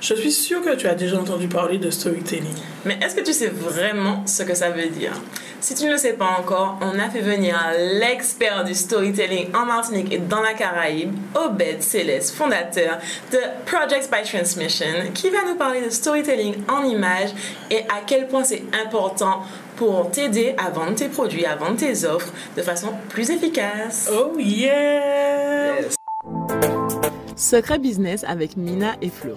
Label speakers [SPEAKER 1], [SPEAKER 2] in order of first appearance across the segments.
[SPEAKER 1] Je suis sûre que tu as déjà entendu parler de storytelling.
[SPEAKER 2] Mais est-ce que tu sais vraiment ce que ça veut dire? Si tu ne le sais pas encore, on a fait venir l'expert du storytelling en Martinique et dans la Caraïbe, Obed Céleste, fondateur de Projects by Transmission, qui va nous parler de storytelling en images et à quel point c'est important pour t'aider à vendre tes produits, à vendre tes offres de façon plus efficace.
[SPEAKER 1] Oh yeah!
[SPEAKER 2] Secret Business avec Mina et Flo.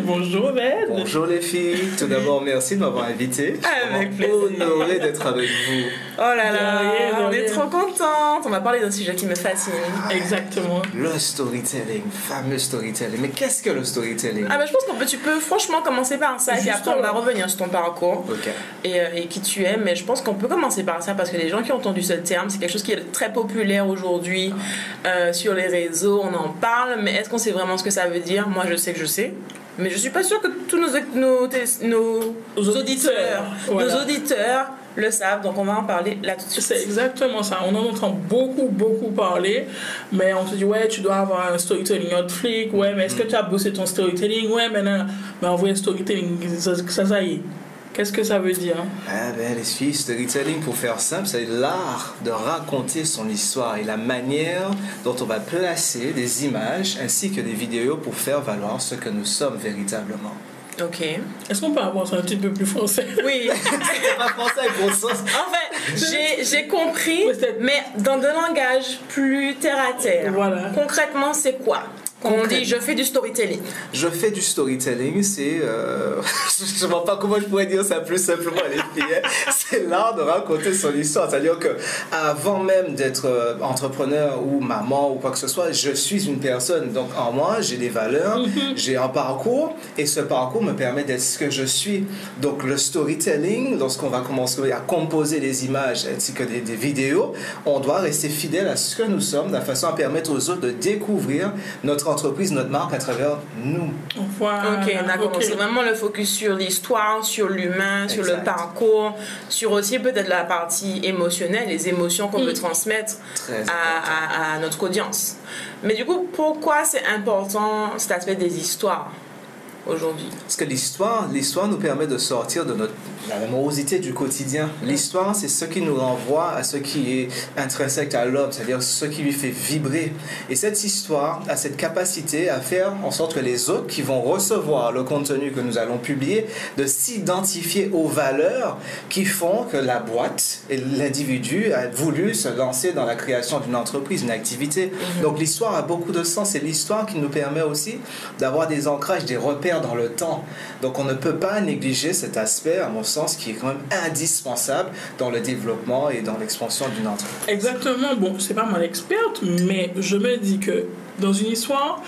[SPEAKER 1] Bonjour Ben.
[SPEAKER 3] Bonjour les filles. Tout d'abord, merci de m'avoir invité.
[SPEAKER 2] Avec plaisir.
[SPEAKER 3] Honoré d'être avec vous.
[SPEAKER 2] Oh là là, on est trop contente. On va parler d'un sujet qui me fascine.
[SPEAKER 1] Exactement.
[SPEAKER 3] Le storytelling, fameux storytelling. Mais qu'est-ce que le storytelling?
[SPEAKER 2] Ah bah je pense que tu peux franchement commencer par ça et après on va revenir sur ton parcours et, euh, et, qui tu es. Mais je pense qu'on peut commencer par ça parce que les gens qui ont entendu ce terme, c'est quelque chose qui est très populaire aujourd'hui euh, sur les réseaux. On en parle, mais est-ce qu'on sait vraiment ce que ça veut dire? Moi je sais que je sais. Mais je suis pas sûre que tous nos, nos, nos, auditeurs, nos auditeurs le savent, donc on va en parler là tout de suite.
[SPEAKER 1] C'est exactement ça. On en entend beaucoup, beaucoup parler, mais on se dit, ouais, tu dois avoir un storytelling hot flick, ouais, mais est-ce que tu as bossé ton storytelling? Ouais, mais non, mais en vrai, storytelling, ça, ça, ça y est. Qu'est-ce que ça veut dire?
[SPEAKER 3] Ah ben les filles, storytelling pour faire simple, c'est l'art de raconter son histoire et la manière dont on va placer des images ainsi que des vidéos pour faire valoir ce que nous sommes véritablement.
[SPEAKER 2] Ok.
[SPEAKER 1] Est-ce qu'on peut avoir ça un petit peu plus français?
[SPEAKER 2] Oui.
[SPEAKER 3] pas français bon sens.
[SPEAKER 2] En fait, j'ai compris, mais dans un langage plus terre à terre.
[SPEAKER 1] Voilà.
[SPEAKER 2] Concrètement, c'est quoi? On dit je fais du storytelling.
[SPEAKER 3] Je fais du storytelling, c'est. Euh, je ne vois pas comment je pourrais dire ça plus simplement, les filles. Hein. c'est l'art de raconter son histoire. C'est-à-dire que avant même d'être euh, entrepreneur ou maman ou quoi que ce soit, je suis une personne. Donc en moi, j'ai des valeurs, mhm. j'ai un parcours et ce parcours me permet d'être ce que je suis. Donc le storytelling, lorsqu'on va commencer à composer des images ainsi que des, des vidéos, on doit rester fidèle à ce que nous sommes, de façon à permettre aux autres de découvrir notre entreprise, notre marque à travers nous.
[SPEAKER 2] Ok, d'accord. C'est vraiment le focus sur l'histoire, sur l'humain, sur le parcours, sur aussi peut-être la partie émotionnelle, les émotions qu'on veut transmettre à, à, notre audience. Mais du coup, pourquoi c'est important cet aspect des histoires? Aujourd'hui
[SPEAKER 3] Parce que l'histoire, l'histoire nous permet de sortir de notre la morosité du quotidien. L'histoire, c'est ce qui nous renvoie à ce qui est intrinsèque à l'homme, c'est-à-dire ce qui lui fait vibrer. Et cette histoire a cette capacité à faire en sorte que les autres qui vont recevoir le contenu que nous allons publier, de s'identifier aux valeurs qui font que la boîte et l'individu a voulu se lancer dans la création d'une entreprise, une activité. Mhm. Donc l'histoire a beaucoup de sens. C'est l'histoire qui nous permet aussi d'avoir des ancrages, des repères dans le temps. Donc on ne peut pas négliger cet aspect, à mon sens, qui est quand même indispensable dans le développement et dans l'expansion d'une entreprise.
[SPEAKER 1] Exactement. Bon, c'est pas moi l'experte, mais je me dis que dans une histoire,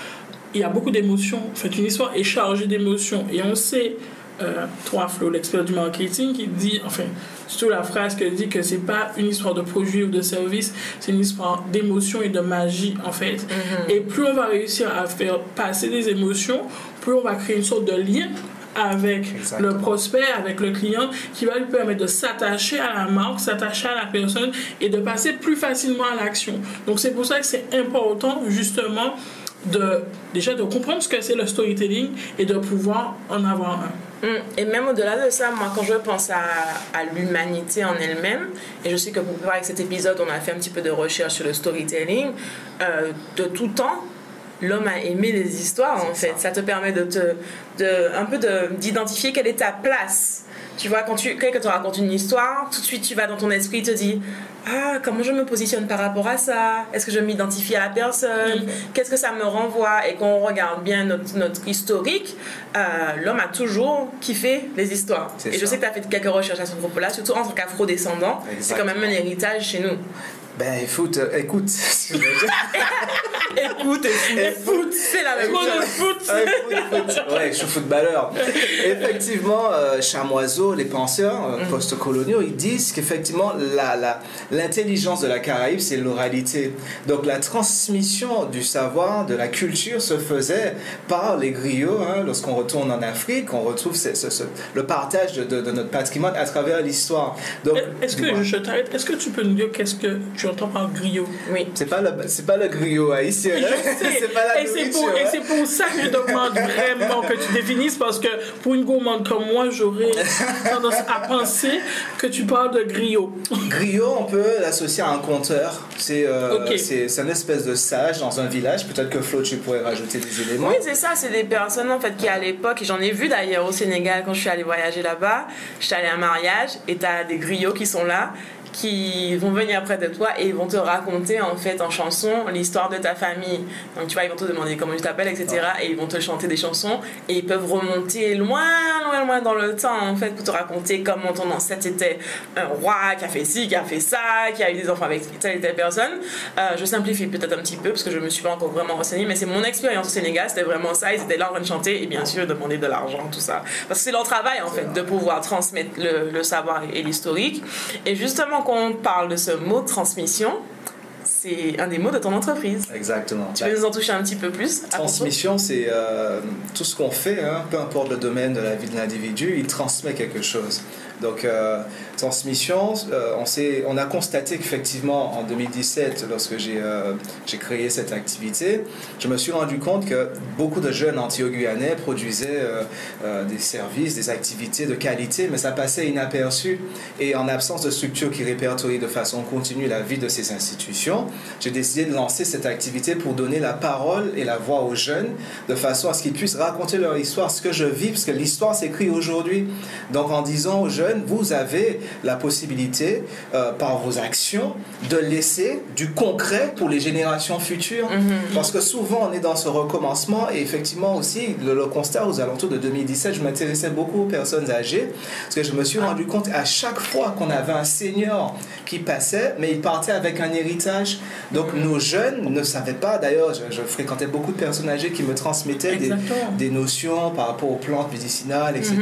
[SPEAKER 1] il y a beaucoup d'émotions. En fait, une histoire est chargée d'émotions. Et on sait, euh, toi, Flo, l'expert du marketing, qui dit, enfin, surtout la phrase que dit que c'est pas une histoire de produit ou de service, c'est une histoire d'émotions et de magie, en fait. Mm-hmm. Et plus on va réussir à faire passer des émotions, plus on va créer une sorte de lien avec le prospect, avec le client, qui va lui permettre de s'attacher à la marque, s'attacher à la personne et de passer plus facilement à l'action. Donc c'est pour ça que c'est important justement de déjà de comprendre ce que c'est le storytelling et de pouvoir en avoir un.
[SPEAKER 2] Mm. Et même au-delà de ça, moi, quand je pense à, à l'humanité en elle-même, et je sais que pour préparer cet épisode, on a fait un petit peu de recherche sur le storytelling, euh, de tout temps, l'homme a aimé les histoires en fait. Ça. te permet de te, de, un peu d'identifier quelle est ta place. Tu vois, quand tu, quelqu'un te raconte une histoire, tout de suite tu vas dans ton esprit, te dis Ah, comment je me positionne par rapport à ça? Est-ce que je m'identifie à la personne? Qu'est-ce que ça me renvoie? Et quand on regarde bien notre, notre historique, euh, l'homme a toujours kiffé les histoires. Et je sais que tu as fait quelques recherches à ce propos-là, surtout en tant qu'afro-descendant. C'est quand même un héritage chez nous.
[SPEAKER 3] Ben écoute, euh, écoute.
[SPEAKER 2] écoute, et foot, c'est la même chose.
[SPEAKER 1] foot.
[SPEAKER 3] Foot. Ouais, je suis footballeur. Effectivement, euh, Chamoiseau, les penseurs euh, post-coloniaux, ils disent qu'effectivement, la, la, l'intelligence de la Caraïbe, c'est l'oralité. Donc la transmission du savoir, de la culture se faisait par les griots. Hein. Lorsqu'on retourne en Afrique, on retrouve ce, ce- ce- le partage de, de- de notre patrimoine à travers l'histoire.
[SPEAKER 1] Est-ce que, je t'arrête, est-ce que tu peux nous dire qu'est-ce que tu entends par griot
[SPEAKER 2] Oui.
[SPEAKER 3] c'est pas le, c'est pas le griot haïtien.
[SPEAKER 1] Je
[SPEAKER 3] hein.
[SPEAKER 1] sais.
[SPEAKER 3] c'est pas la
[SPEAKER 1] et c'est pour, et
[SPEAKER 3] hein.
[SPEAKER 1] c'est pour ça que je demande vraiment que tu définisses parce que pour une gourmande comme moi, j'aurais tendance à penser que tu parles de griot.
[SPEAKER 3] Griot, on peut l'associer à un conteur. C'est euh,
[SPEAKER 1] Ok.
[SPEAKER 3] c'est c'est une espèce de sage dans un village. Peut-être que Flo, tu pourrais rajouter des éléments.
[SPEAKER 2] Oui, c'est ça, c'est des personnes en fait qui à l'époque, et j'en ai vu d'ailleurs au Sénégal quand je suis allée voyager là-bas, je suis allée à un mariage et t'as des griots qui sont là qui vont venir près de toi et ils vont te raconter en fait en chanson l'histoire de ta famille. Donc tu vois, ils vont te demander comment tu t'appelles, etc. Et ils vont te chanter des chansons et ils peuvent remonter loin, loin, loin dans le temps en fait pour te raconter comment ton ancêtre était un roi qui a fait ci, qui a fait ça, qui a eu des enfants avec telle et telle personne. Euh, je simplifie peut-être un petit peu parce que je me suis pas encore vraiment renseignée, mais c'est mon expérience au Sénégal, c'était vraiment ça. Ils étaient là en train de chanter et bien sûr demander de l'argent, tout ça. Parce que c'est leur travail en fait de pouvoir transmettre le, le savoir et l'historique. Et justement, quand on parle de ce mot transmission, c'est un des mots de ton entreprise.
[SPEAKER 3] Exactement.
[SPEAKER 2] Tu peux nous en toucher un petit peu plus
[SPEAKER 3] Transmission, c'est euh, tout ce qu'on fait, hein, peu importe le domaine de la vie de l'individu, il transmet quelque chose. Donc, euh, transmission, euh, on, a constaté qu'effectivement, en 2017, lorsque j'ai créé cette activité, je me suis rendu compte que beaucoup de jeunes antio-guyanais produisaient des services, des activités de qualité, mais ça passait inaperçu. Et en absence de structures qui répertorient de façon continue la vie de ces institutions, j'ai décidé de lancer cette activité pour donner la parole et la voix aux jeunes, de façon à ce qu'ils puissent raconter leur histoire, ce que je vis, parce que l'histoire s'écrit aujourd'hui. Donc en disant aux jeunes, vous avez la possibilité, euh, par vos actions, de laisser du concret pour les générations futures. Parce que souvent, on est dans ce recommencement, et effectivement aussi, le, le constat aux alentours de 2017, je m'intéressais beaucoup aux personnes âgées, parce que je me suis rendu compte à chaque fois qu'on avait un senior qui passait, mais il partait avec un héritage. Donc nos jeunes ne savaient pas, d'ailleurs, je, je fréquentais beaucoup de personnes âgées qui me transmettaient des, notions par rapport aux plantes médicinales, etc.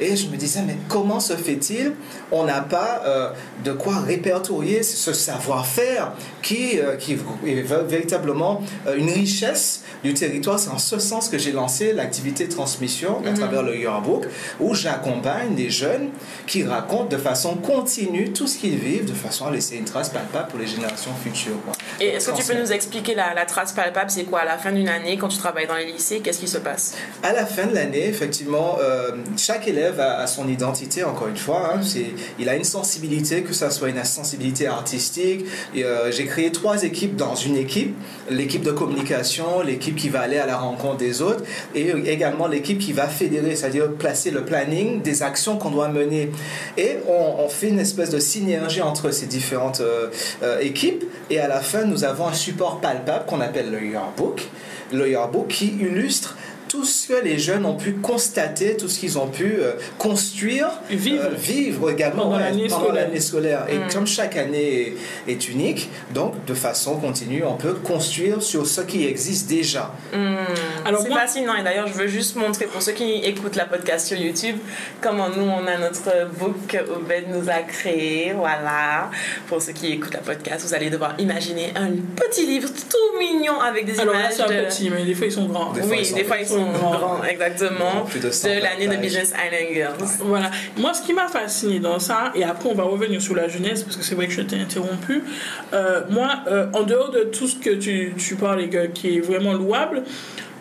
[SPEAKER 3] Et je me disais, mais comment se fait-il? On n'a pas euh, de quoi répertorier ce savoir-faire qui, euh, qui est véritablement euh, une richesse du territoire. C'est en ce sens que j'ai lancé l'activité de transmission à travers le Yearbook, où j'accompagne des jeunes qui racontent de façon continue tout ce qu'ils vivent, de façon à laisser une trace palpable pour les générations futures. Quoi.
[SPEAKER 2] Et est-ce que tu peux nous expliquer la, la trace palpable? C'est quoi à la fin d'une année, quand tu travailles dans les lycées, qu'est-ce qui se passe?
[SPEAKER 3] À la fin de l'année, effectivement, euh, chaque élève a, a son identité, encore une fois. hein. C'est- il a une sensibilité, que ça soit une sensibilité artistique. Et, euh, J'ai créé trois équipes dans une équipe. L'équipe de communication, l'équipe qui va aller à la rencontre des autres, et également l'équipe qui va fédérer, c'est-à-dire placer le planning des actions qu'on doit mener. Et on, fait une espèce de synergie entre ces différentes euh, euh, équipes. Et à la fin, nous avons un support palpable qu'on appelle le Yearbook. Le Yearbook qui illustre tout ce que les jeunes ont pu constater, tout ce qu'ils ont pu euh, construire,
[SPEAKER 1] Vivre.
[SPEAKER 3] euh, vivre également
[SPEAKER 1] Pendant
[SPEAKER 3] ouais,
[SPEAKER 1] l'année scolaire.
[SPEAKER 3] l'année scolaire. Et comme chaque année est, est unique, donc de façon continue, on peut construire sur ce qui existe déjà.
[SPEAKER 1] Alors
[SPEAKER 2] C'est
[SPEAKER 1] moi,
[SPEAKER 2] fascinant et d'ailleurs je veux juste montrer pour ceux qui écoutent la podcast sur YouTube comment nous on a notre book que Obed nous a créé. Voilà. Pour ceux qui écoutent la podcast, vous allez devoir imaginer un petit livre tout mignon avec des
[SPEAKER 1] alors là,
[SPEAKER 2] images
[SPEAKER 1] c'est un
[SPEAKER 2] de...
[SPEAKER 1] petit, mais des fois ils sont grands.
[SPEAKER 3] Des fois,
[SPEAKER 2] oui,
[SPEAKER 3] ils sont
[SPEAKER 2] des fois ils sont exactement.
[SPEAKER 3] De 100
[SPEAKER 2] de l'année de. Business Island Girls.
[SPEAKER 1] Voilà. Moi, ce qui m'a fasciné dans ça, et après on va revenir sur la jeunesse, parce que c'est vrai que je t'ai interrompu. euh, moi, euh, en dehors de tout ce que tu, tu parles et que- qui est vraiment louable,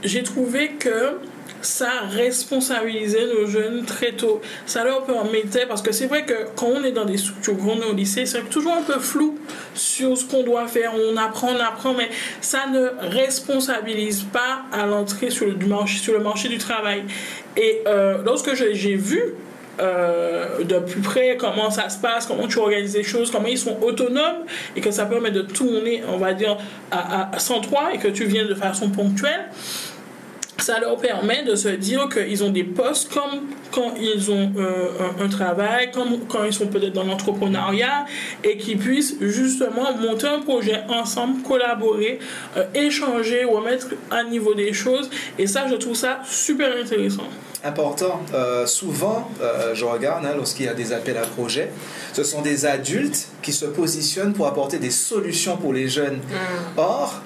[SPEAKER 1] j'ai trouvé que ça responsabilisait nos jeunes très tôt. Ça leur permettait, parce que c'est vrai que quand on est dans des structures, quand on est au lycée, c'est toujours un peu flou sur ce qu'on doit faire. On apprend, on apprend, mais ça ne responsabilise pas à l'entrée sur le, marché, sur le marché du travail. Et euh, lorsque j'ai vu euh, de plus près comment ça se passe, comment tu organises les choses, comment ils sont autonomes et que ça permet de tourner, on va dire, à, à, à 103 et que tu viens de façon ponctuelle. Ça leur permet de se dire qu'ils ont des postes comme quand ils ont euh, un, un, travail, comme quand ils sont peut-être dans l'entrepreneuriat et qu'ils puissent justement monter un projet ensemble, collaborer, euh, échanger, remettre à niveau des choses. Et ça, je trouve ça super intéressant.
[SPEAKER 3] Important. Euh, souvent, je regarde hein, lorsqu'il y a des appels à projets, ce sont des adultes qui se positionnent pour apporter des solutions pour les jeunes. Mm. Or,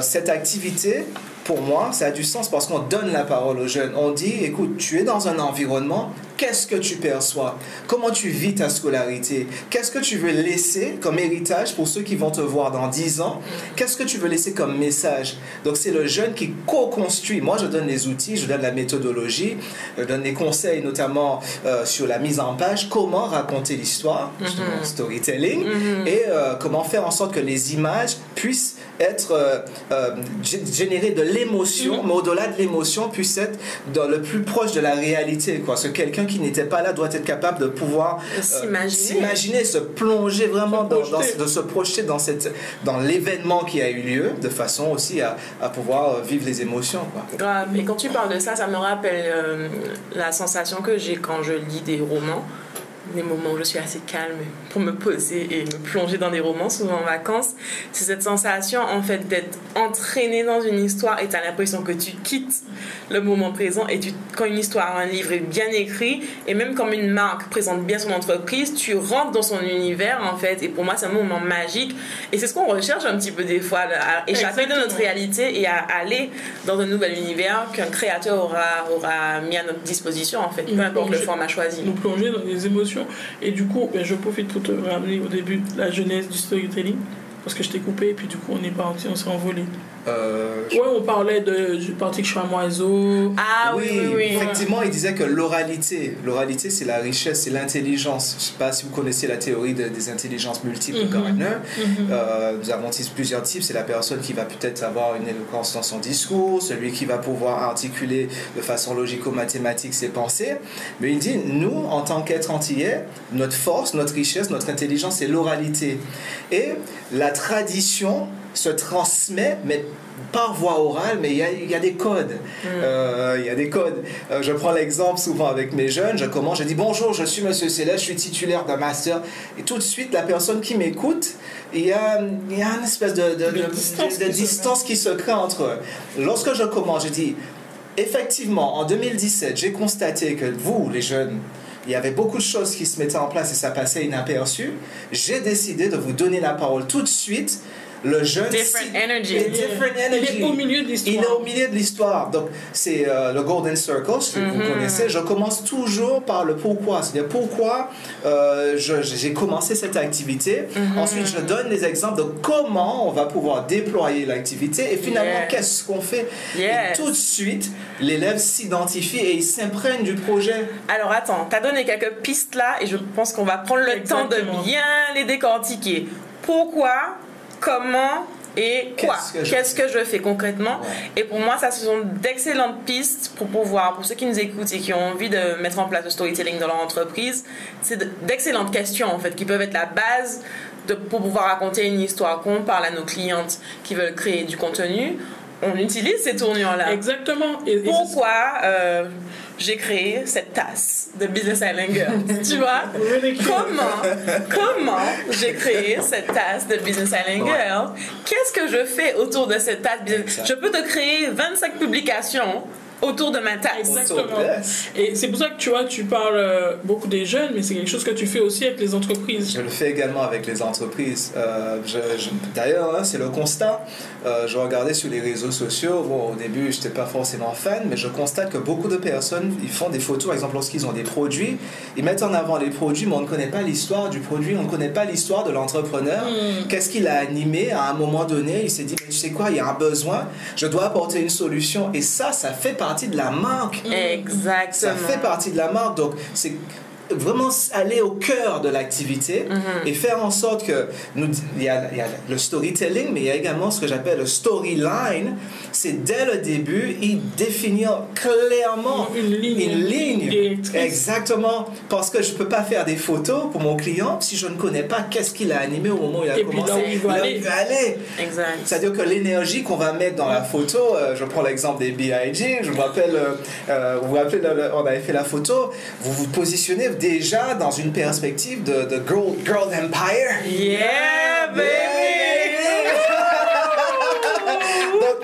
[SPEAKER 3] cette activité pour moi, ça a du sens parce qu'on donne la parole aux jeunes. On dit, écoute, tu es dans un environnement, qu'est-ce que tu perçois? Comment tu vis ta scolarité? Qu'est-ce que tu veux laisser comme héritage pour ceux qui vont te voir dans 10 ans? Qu'est-ce que tu veux laisser comme message? Donc c'est le jeune qui co-construit. Moi, je donne les outils, je donne la méthodologie, je donne des conseils notamment euh, sur la mise en page, comment raconter l'histoire, mm storytelling, mhm. et euh, comment faire en sorte que les images puissent être euh, euh générer de l'émotion, mm. mais au-delà de l'émotion, puisse être dans le plus proche de la réalité. Quoi. Ce quelqu'un qui n'était pas là doit être capable de pouvoir
[SPEAKER 2] euh,
[SPEAKER 3] s'imaginer, se plonger vraiment, dans, de se projeter dans, cette, dans l'événement qui a eu lieu, de façon aussi à, à pouvoir euh, vivre les émotions. Quoi.
[SPEAKER 2] Grave. Et quand tu parles de ça, ça me rappelle la sensation que j'ai quand je lis des romans des moments où je suis assez calme pour me poser et me plonger dans des romans, souvent en vacances, c'est cette sensation en fait d'être entraîné dans une histoire et tu as l'impression que tu quittes le moment présent et tu, quand une histoire, un livre est bien écrit et même comme une marque présente bien son entreprise, tu rentres dans son univers en fait. Et pour moi c'est un moment magique. Et c'est ce qu'on recherche un petit peu des fois, à échapper de notre réalité et à aller dans un nouvel univers qu'un créateur aura, aura mis à notre disposition en fait, peu importe le format choisi.
[SPEAKER 1] Nous plonger dans des émotions. Et du coup, ben, je profite pour te ramener au début la jeunesse du storytelling, parce que je t'ai coupé, et puis du coup, on est parti, on s'est envolé. Euh, ouais, on parlait de, du parti Chamoiseau.
[SPEAKER 2] Ah oui, oui, oui.
[SPEAKER 3] Effectivement, il disait que l'oralité, l'oralité, c'est la richesse, c'est l'intelligence. Je ne sais pas si vous connaissez la théorie des intelligences multiples de mhm. Gardner. Mhm. Euh, nous avons plusieurs types. C'est la personne qui va peut-être avoir une éloquence dans son discours, celui qui va pouvoir articuler de façon logico-mathématique ses pensées. Mais il dit, nous, en tant qu'être antillais, notre force, notre richesse, notre intelligence, c'est l'oralité. Et la tradition se transmet, mais par voie orale, mais il y a, des codes. Mm. Euh, il y a des codes. Euh, je prends l'exemple souvent avec mes jeunes. Je commence, je dis bonjour, je suis Monsieur Céleste, je suis titulaire d'un master. Et tout de suite, la personne qui m'écoute, il y a, y a une espèce de, de, distance, qui se crée entre eux. Lorsque je commence, je dis effectivement, en 2017, j'ai constaté que vous, les jeunes, il y avait beaucoup de choses qui se mettaient en place et ça passait inaperçu. J'ai décidé de vous donner la parole tout de suite le jeune
[SPEAKER 2] different energy.
[SPEAKER 3] different energy.
[SPEAKER 1] Il est au milieu de l'histoire.
[SPEAKER 3] Il est au milieu de l'histoire. Donc, c'est euh, le Golden Circle, si vous mm-hmm. connaissez. Je commence toujours par le pourquoi. C'est-à-dire pourquoi euh, j'ai commencé cette activité. Mm-hmm. Ensuite, je donne des exemples de comment on va pouvoir déployer l'activité. Et finalement, qu'est-ce qu'on fait? Et tout de suite, l'élève s'identifie et il s'imprègne du projet.
[SPEAKER 2] Alors, attends, tu as donné quelques pistes là et je pense qu'on va prendre le temps de bien les décortiquer. Pourquoi comment et quoi Qu'est-ce que, je fais concrètement Et pour moi, ça, ce sont d'excellentes pistes pour pouvoir, pour ceux qui nous écoutent et qui ont envie de mettre en place le storytelling dans leur entreprise, c'est d'excellentes questions en fait qui peuvent être la base de, pour pouvoir raconter une histoire qu'on parle à nos clientes qui veulent créer du contenu. On utilise ces tournures-là.
[SPEAKER 1] Exactement.
[SPEAKER 2] Et, Pourquoi euh, j'ai créé cette tasse de Business Island Girls. tu vois? Comment, comment j'ai créé cette tasse de Business Island Girls? Qu'est-ce que je fais autour de cette tasse? Je peux te créer 25 publications autour de ma tasse.
[SPEAKER 1] Exactement. Et c'est pour ça que tu vois, tu parles euh, beaucoup des jeunes, mais c'est quelque chose que tu fais aussi avec les entreprises.
[SPEAKER 3] Je le fais également avec les entreprises. Euh, d'ailleurs, hein, c'est le constat. Euh, je regardais sur les réseaux sociaux. Bon, au début, je n'étais pas forcément fan, mais je constate que beaucoup de personnes, ils font des photos, par exemple, lorsqu'ils ont des produits, ils mettent en avant les produits, mais on ne connaît pas l'histoire du produit, on ne connaît pas l'histoire de l'entrepreneur. Hmm. Qu'est-ce qu'il a animé à un moment donné? Il s'est dit, mais tu sais quoi, il y a un besoin, je dois apporter une solution. Et ça, ça fait partie de la marque.
[SPEAKER 2] Exactement.
[SPEAKER 3] Ça fait partie de la marque. Donc, c'est vraiment aller au cœur de l'activité et faire en sorte que nous, il y, a, il y a le storytelling, mais il y a également ce que j'appelle le storyline. C'est dès le début, y définir clairement
[SPEAKER 1] Une ligne.
[SPEAKER 3] une ligne. Exactement. Parce que je peux pas faire des photos pour mon client si je ne connais pas qu'est-ce qu'il a animé au moment où il a
[SPEAKER 1] Et puis
[SPEAKER 3] commencé.
[SPEAKER 1] là où il
[SPEAKER 3] où
[SPEAKER 1] aller.
[SPEAKER 3] il va aller.
[SPEAKER 2] Exact.
[SPEAKER 3] C'est-à-dire que l'énergie qu'on va mettre dans la photo, euh, je prends l'exemple des B.I.G., je me rappelle, euh, euh, vous vous rappelez, le- le- on avait fait la photo, vous vous positionnez déjà dans une perspective de, de girl, girl empire.
[SPEAKER 2] Yeah, baby!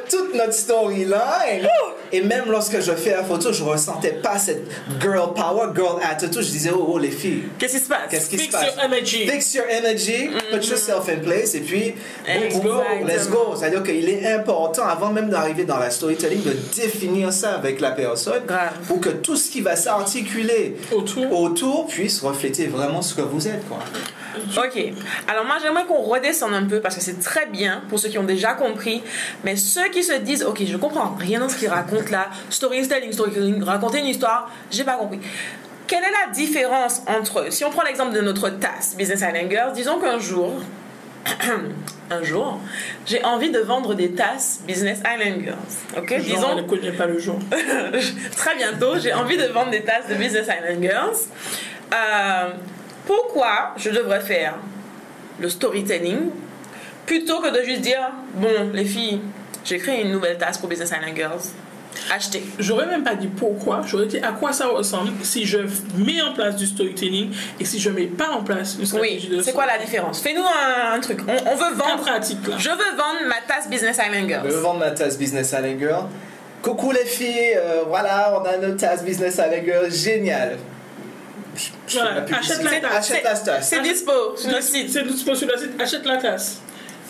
[SPEAKER 3] Toute notre storyline, et même lorsque je fais la photo, je ressentais pas cette girl power, girl attitude. Je disais, oh, oh les filles,
[SPEAKER 2] Qu'est-ce qui se passe?
[SPEAKER 3] qu'est-ce qui se
[SPEAKER 1] Fix your energy.
[SPEAKER 3] Fix your energy, put yourself in place, et puis, boom, boom, let's go. C'est-à-dire qu'il est important, avant même d'arriver dans la storytelling, de définir ça avec la personne
[SPEAKER 2] Grave.
[SPEAKER 3] pour que tout ce qui va s'articuler
[SPEAKER 1] Autour.
[SPEAKER 3] autour puisse refléter vraiment ce que vous êtes. Quoi.
[SPEAKER 2] Ok. Alors moi j'aimerais qu'on redescende un peu parce que c'est très bien pour ceux qui ont déjà compris, mais ceux qui se disent ok je comprends rien dans ce qu'il raconte là, storytelling, storytelling, raconter une histoire, j'ai pas compris. Quelle est la différence entre, si on prend l'exemple de notre tasse Business Island Girls, disons qu'un jour, un jour, j'ai envie de vendre des tasses Business Island Girls. Ok,
[SPEAKER 1] Genre,
[SPEAKER 2] disons
[SPEAKER 1] on ne connaît pas le jour.
[SPEAKER 2] très bientôt, j'ai envie de vendre des tasses de Business Island Girls. Euh, pourquoi je devrais faire le storytelling plutôt que de juste dire bon, les filles, j'ai créé une nouvelle tasse pour Business Island Girls. Achetez.
[SPEAKER 1] J'aurais même pas dit pourquoi, j'aurais dit à quoi ça ressemble si je mets en place du storytelling et si je mets pas en place une stratégie
[SPEAKER 2] Oui,
[SPEAKER 1] de
[SPEAKER 2] c'est quoi la différence? Fais-nous un, un truc. On, on veut
[SPEAKER 1] En
[SPEAKER 2] vendre.
[SPEAKER 1] pratique là.
[SPEAKER 2] Je veux vendre ma tasse Business Island
[SPEAKER 3] Je veux vendre ma tasse Business Island Girl. Coucou les filles, euh, voilà, on a notre tasse Business Island Girl, génial. Je-
[SPEAKER 1] Voilà,
[SPEAKER 3] la
[SPEAKER 1] achète la tasse.
[SPEAKER 3] Achète la tasse.
[SPEAKER 2] C'est dispo sur le site.
[SPEAKER 1] C'est dispo sur le site, achète la tasse.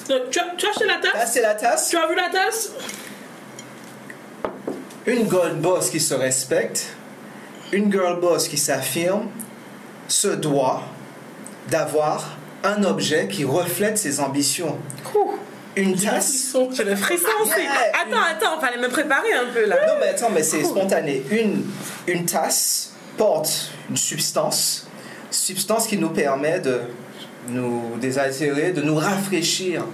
[SPEAKER 1] Donc, Tu as, tu as acheté la
[SPEAKER 3] Là,
[SPEAKER 1] tasse
[SPEAKER 3] c'est la tasse.
[SPEAKER 1] Tu as vu la tasse?
[SPEAKER 3] Une girl boss qui se respecte, une girl boss qui s'affirme, se doit d'avoir un objet qui reflète ses ambitions.
[SPEAKER 2] Ouh,
[SPEAKER 3] Une tasse.
[SPEAKER 2] J'ai le frisson aussi. Attends, attends, fallait me préparer un peu là.
[SPEAKER 3] Non, mais attends, mais c'est spontané. Une, une tasse porte une substance, substance qui nous permet de nous désaltérer, de nous rafraîchir.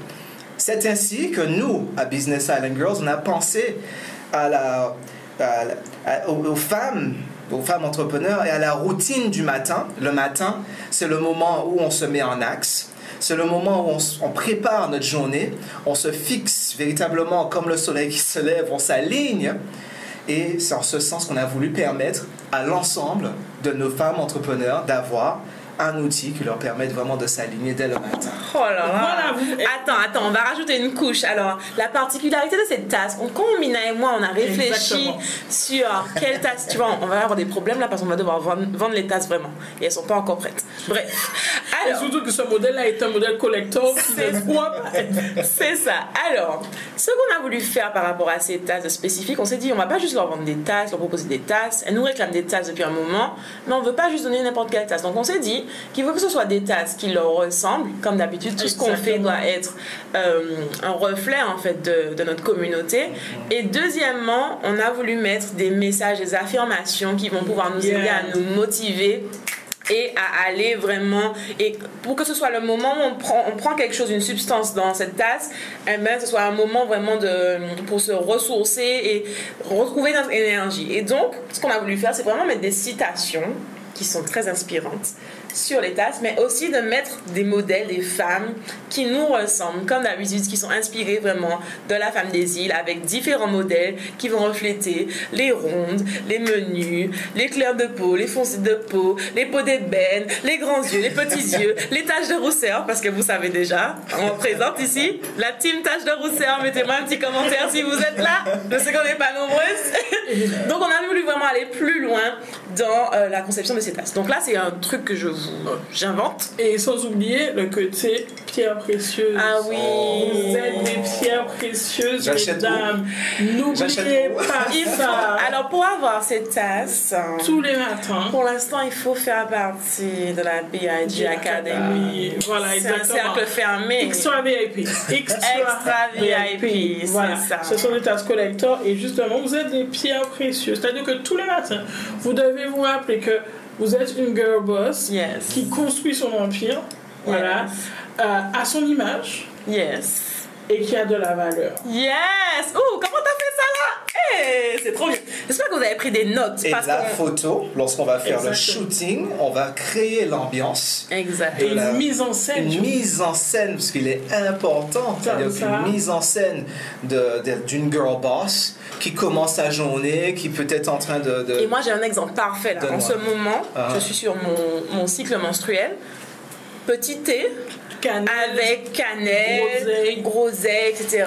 [SPEAKER 3] C'est ainsi que nous, à Business Island Girls, on a pensé aux, femmes, aux femmes entrepreneurs et à la routine du matin. Le matin, c'est le moment où on se met en axe. C'est le moment où on prépare notre journée, on se fixe véritablement comme le soleil qui se lève, on s'aligne. Et c'est en ce sens qu'on a voulu permettre à l'ensemble de nos femmes entrepreneurs d'avoir un outil qui leur permette vraiment de s'aligner dès le matin.
[SPEAKER 2] Oh là là.
[SPEAKER 1] Voilà, vous-
[SPEAKER 2] Attends, attends, on va rajouter une couche. Alors, la particularité de cette tasse, on- quand Mina et moi, on a réfléchi
[SPEAKER 1] Exactement.
[SPEAKER 2] sur quelle tasse, tu vois, on va avoir des problèmes là parce qu'on va devoir vendre, vendre les tasses vraiment. Et elles sont pas encore prêtes. Bref.
[SPEAKER 1] Et surtout que ce modèle-là est un modèle collector
[SPEAKER 2] c'est ça. Alors, ce qu'on a voulu faire par rapport à ces tasses spécifiques, on s'est dit, on va pas juste leur vendre des tasses, leur proposer des tasses. Elles nous réclament des tasses depuis un moment, mais on veut pas juste donner n'importe quelle tasse. Donc, on s'est dit qu'il faut que ce soit des tasses qui leur ressemblent. Comme d'habitude, tout ce qu'on fait doit être euh, un reflet, en fait, de, de notre communauté. Et deuxièmement, on a voulu mettre des messages, des affirmations qui vont pouvoir nous aider à nous motiver et à aller vraiment et pour que ce soit le moment où on prend on prend quelque chose une substance dans cette tasse et ben ce soit un moment vraiment de pour se ressourcer et retrouver notre énergie. Et donc ce qu'on a voulu faire c'est vraiment mettre des citations qui sont très inspirantes sur les tasses, mais aussi de mettre des modèles, des femmes qui nous ressemblent, comme d'habitude, qui sont inspirées vraiment de la femme des îles, avec différents modèles qui vont refléter les rondes, les menus, les clairs de peau, les foncés de peau, les peaux d'ébène, les grands yeux, les petits yeux, les taches de rousseur, parce que vous savez déjà, on présente ici la team tache de rousseur. Mettez-moi un petit commentaire si vous êtes là. Je sais qu'on n'est pas nombreuses. Donc on a voulu vraiment aller plus loin dans euh, la conception de ces tasses. Donc là, c'est un truc que je vous j'invente.
[SPEAKER 1] Et sans oublier le côté pierre précieuse.
[SPEAKER 2] Ah oui.
[SPEAKER 1] Vous êtes des pierres précieuses, mesdames. N'oubliez pas
[SPEAKER 2] Il faut-
[SPEAKER 1] ça.
[SPEAKER 2] Alors pour avoir cette tasse,
[SPEAKER 1] Tous les matins.
[SPEAKER 2] pour l'instant, il faut faire partie de la BIG Academy.
[SPEAKER 1] Voilà,
[SPEAKER 2] C'est un
[SPEAKER 1] exactement.
[SPEAKER 2] cercle fermé.
[SPEAKER 1] Extra VIP. Extra,
[SPEAKER 2] Extra VIP, c'est
[SPEAKER 1] Voilà.
[SPEAKER 2] ça.
[SPEAKER 1] Ce sont des tasses collector et justement, vous êtes des pierres précieuses. C'est-à-dire que tous les matins, vous devez vous rappeler que Vous êtes une girl boss
[SPEAKER 2] Yes.
[SPEAKER 1] qui construit son empire, voilà, euh, à son image
[SPEAKER 2] Yes.
[SPEAKER 1] Et qui a de la valeur.
[SPEAKER 2] Yes! Ouh, comment t'as fait ça là? Hey, c'est trop bien. J'espère que vous avez pris des notes.
[SPEAKER 3] Et
[SPEAKER 2] parce
[SPEAKER 3] la photo, lorsqu'on va faire le shooting, on va créer l'ambiance.
[SPEAKER 2] Exact.
[SPEAKER 1] Et
[SPEAKER 3] la-
[SPEAKER 1] une mise en scène.
[SPEAKER 3] Une mise en scène, parce qu'il est important, c'est-à-dire qu'une mise en scène d'une girl boss qui commence sa journée, qui peut être en train de... de-
[SPEAKER 2] Et moi, j'ai un exemple parfait là. En ce moment,
[SPEAKER 3] Ah.
[SPEAKER 2] je suis sur mon, mon cycle menstruel. Petit thé
[SPEAKER 1] Cannelle.
[SPEAKER 2] avec cannelle,
[SPEAKER 1] Groseille.
[SPEAKER 2] groseille, etc.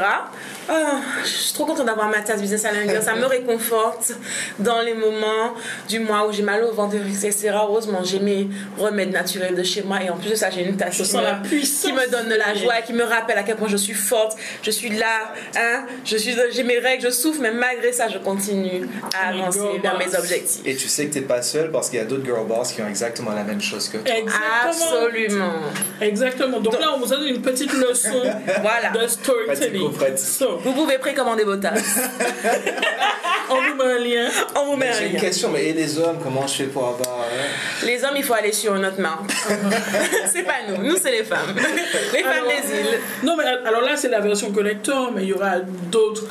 [SPEAKER 2] Ah, je suis trop contente d'avoir ma tasse Business Challenger. Ça me réconforte dans les moments du mois où j'ai mal au ventre, etc. Heureusement, j'ai mes remèdes naturels de chez moi. Et en plus de ça, j'ai une tasse
[SPEAKER 1] Je
[SPEAKER 2] qui
[SPEAKER 1] sens
[SPEAKER 2] me-
[SPEAKER 1] la puissance.
[SPEAKER 2] qui me donne de la joie, qui me rappelle à quel point je suis forte, je suis là, hein, je suis, j'ai mes règles, je souffre, mais malgré ça, je continue à
[SPEAKER 1] Oh my
[SPEAKER 2] avancer vers mes objectifs.
[SPEAKER 3] Et tu sais que t'es pas seul parce qu'il y a d'autres girl boss qui ont exactement la même chose que toi.
[SPEAKER 1] Exactement.
[SPEAKER 2] Absolument.
[SPEAKER 1] Exactement. Donc là, on vous donne une petite leçon
[SPEAKER 2] Voilà.
[SPEAKER 1] de storytelling. So,
[SPEAKER 2] Vous pouvez précommander vos tasses.
[SPEAKER 1] on vous met un lien.
[SPEAKER 2] On vous met un
[SPEAKER 3] J'ai une
[SPEAKER 2] lien.
[SPEAKER 3] question, mais et les hommes, comment je fais pour avoir... hein?
[SPEAKER 2] Les hommes, il faut aller sur une autre marque. c'est pas nous. Nous, c'est les femmes. Les femmes des îles.
[SPEAKER 1] Non, mais alors là, c'est la version collector, mais il y aura d'autres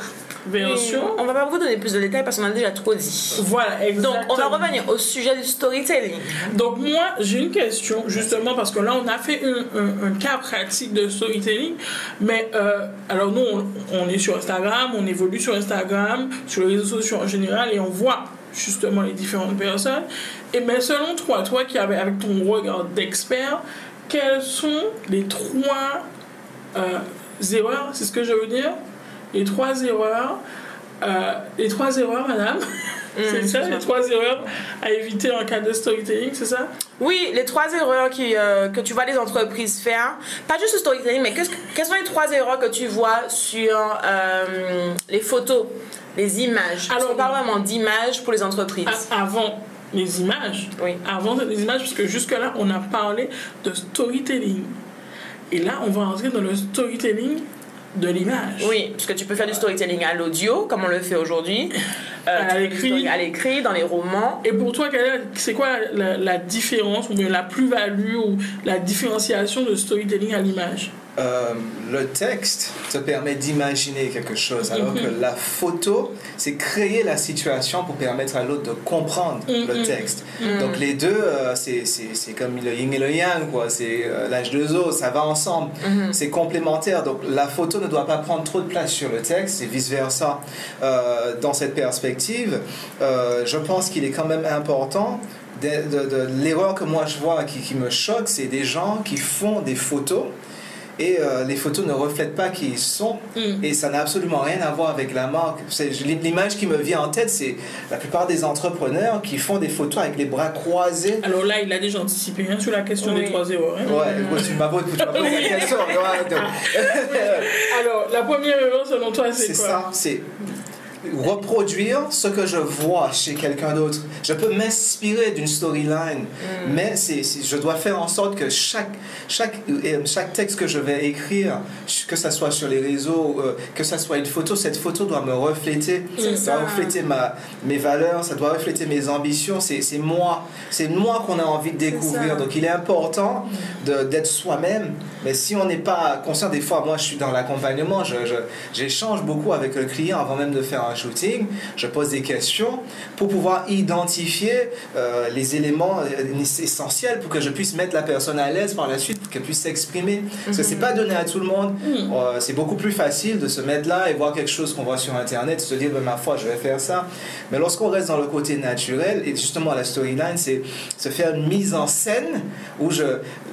[SPEAKER 1] versions.
[SPEAKER 2] On va pas vous donner plus de détails parce qu'on a déjà trop dit.
[SPEAKER 1] Voilà,
[SPEAKER 2] Donc,
[SPEAKER 1] exactement.
[SPEAKER 2] on va revenir au sujet du storytelling.
[SPEAKER 1] Donc moi, j'ai une question, justement, parce que là, on a fait un, un- un cas pratique de storytelling, mais euh, alors nous, on, on est sur Instagram, on évolue sur Instagram, sur les réseaux sociaux en général, et on voit justement les différentes personnes. Et mais selon toi, toi qui avais avec ton regard d'expert, quelles sont les trois euh, erreurs, c'est ce que je veux dire? Les trois erreurs, euh, les trois erreurs, madame c'est ça, les trois erreurs à éviter en cas de storytelling, c'est ça?
[SPEAKER 2] Oui, les trois erreurs qui, euh, que tu vois les entreprises faire, pas juste le storytelling, mais quelles sont les trois erreurs que tu vois sur euh, les photos, les images?
[SPEAKER 1] Alors,
[SPEAKER 2] on parle vraiment d'images pour les entreprises.
[SPEAKER 1] Avant les images,
[SPEAKER 2] Oui.
[SPEAKER 1] avant les images, parce que jusque-là, on a parlé de storytelling. Et là, on va entrer dans le storytelling de l'image.
[SPEAKER 2] Oui, parce que tu peux faire du storytelling à l'audio, comme on le fait aujourd'hui, euh,
[SPEAKER 1] À l'écrit.
[SPEAKER 2] dans les romans.
[SPEAKER 1] Et pour toi, c'est quoi la, la différence, ou bien la plus-value, ou la différenciation de storytelling à l'image?
[SPEAKER 3] Euh, le texte te permet d'imaginer quelque chose, alors que la photo, c'est créer la situation pour permettre à l'autre de comprendre le
[SPEAKER 1] Mhm.
[SPEAKER 3] texte. Donc les deux, euh, c'est comme le yin et le yang, quoi. C'est euh, l'âge de zo, ça va ensemble. C'est complémentaire. Donc la photo ne doit pas prendre trop de place sur le texte et vice-versa. Euh, dans cette perspective, je pense qu'il est quand même important de, de- de- l'erreur que moi je vois qui, qui me choque, c'est des gens qui font des photos et euh, les photos ne reflètent pas qui ils sont
[SPEAKER 1] Mm.
[SPEAKER 3] et ça n'a absolument rien à voir avec la marque. C'est- L'image qui me vient en tête, c'est la plupart des entrepreneurs qui font des photos avec les bras croisés.
[SPEAKER 1] Alors là, il a déjà anticipé hein, sur la question
[SPEAKER 2] Oui.
[SPEAKER 1] des trois erreurs. hein.
[SPEAKER 3] Ouais, moi, tu m'as posé la question.
[SPEAKER 1] Alors, la première erreur, selon toi, c'est
[SPEAKER 3] C'est
[SPEAKER 1] quoi?
[SPEAKER 3] ça, c'est reproduire ce que je vois chez quelqu'un d'autre. Je peux m'inspirer d'une storyline, mais c'est, c'est- je dois faire en sorte que chaque, chaque, euh, chaque texte que je vais écrire, que ça soit sur les réseaux, euh, que ça soit une photo, cette photo doit me refléter, ça doit refléter ma, mes valeurs, ça doit refléter mes ambitions. C'est, moi, c'est moi qu'on a envie de découvrir. Donc il est important de, d'être soi-même, mais si on n'est pas conscient, des fois, moi je suis dans l'accompagnement, je, je- j'échange beaucoup avec le client avant même de faire un shooting, je pose des questions pour pouvoir identifier euh, les éléments euh, essentiels pour que je puisse mettre la personne à l'aise par la suite, pour qu'elle puisse s'exprimer. Parce que c'est pas donné à tout le monde.
[SPEAKER 1] Mm.
[SPEAKER 3] Euh, c'est beaucoup plus facile de se mettre là et voir quelque chose qu'on voit sur Internet, se dire, ben, ma foi, je vais faire ça. Mais lorsqu'on reste dans le côté naturel, et justement la storyline, c'est se faire une mise en scène où je,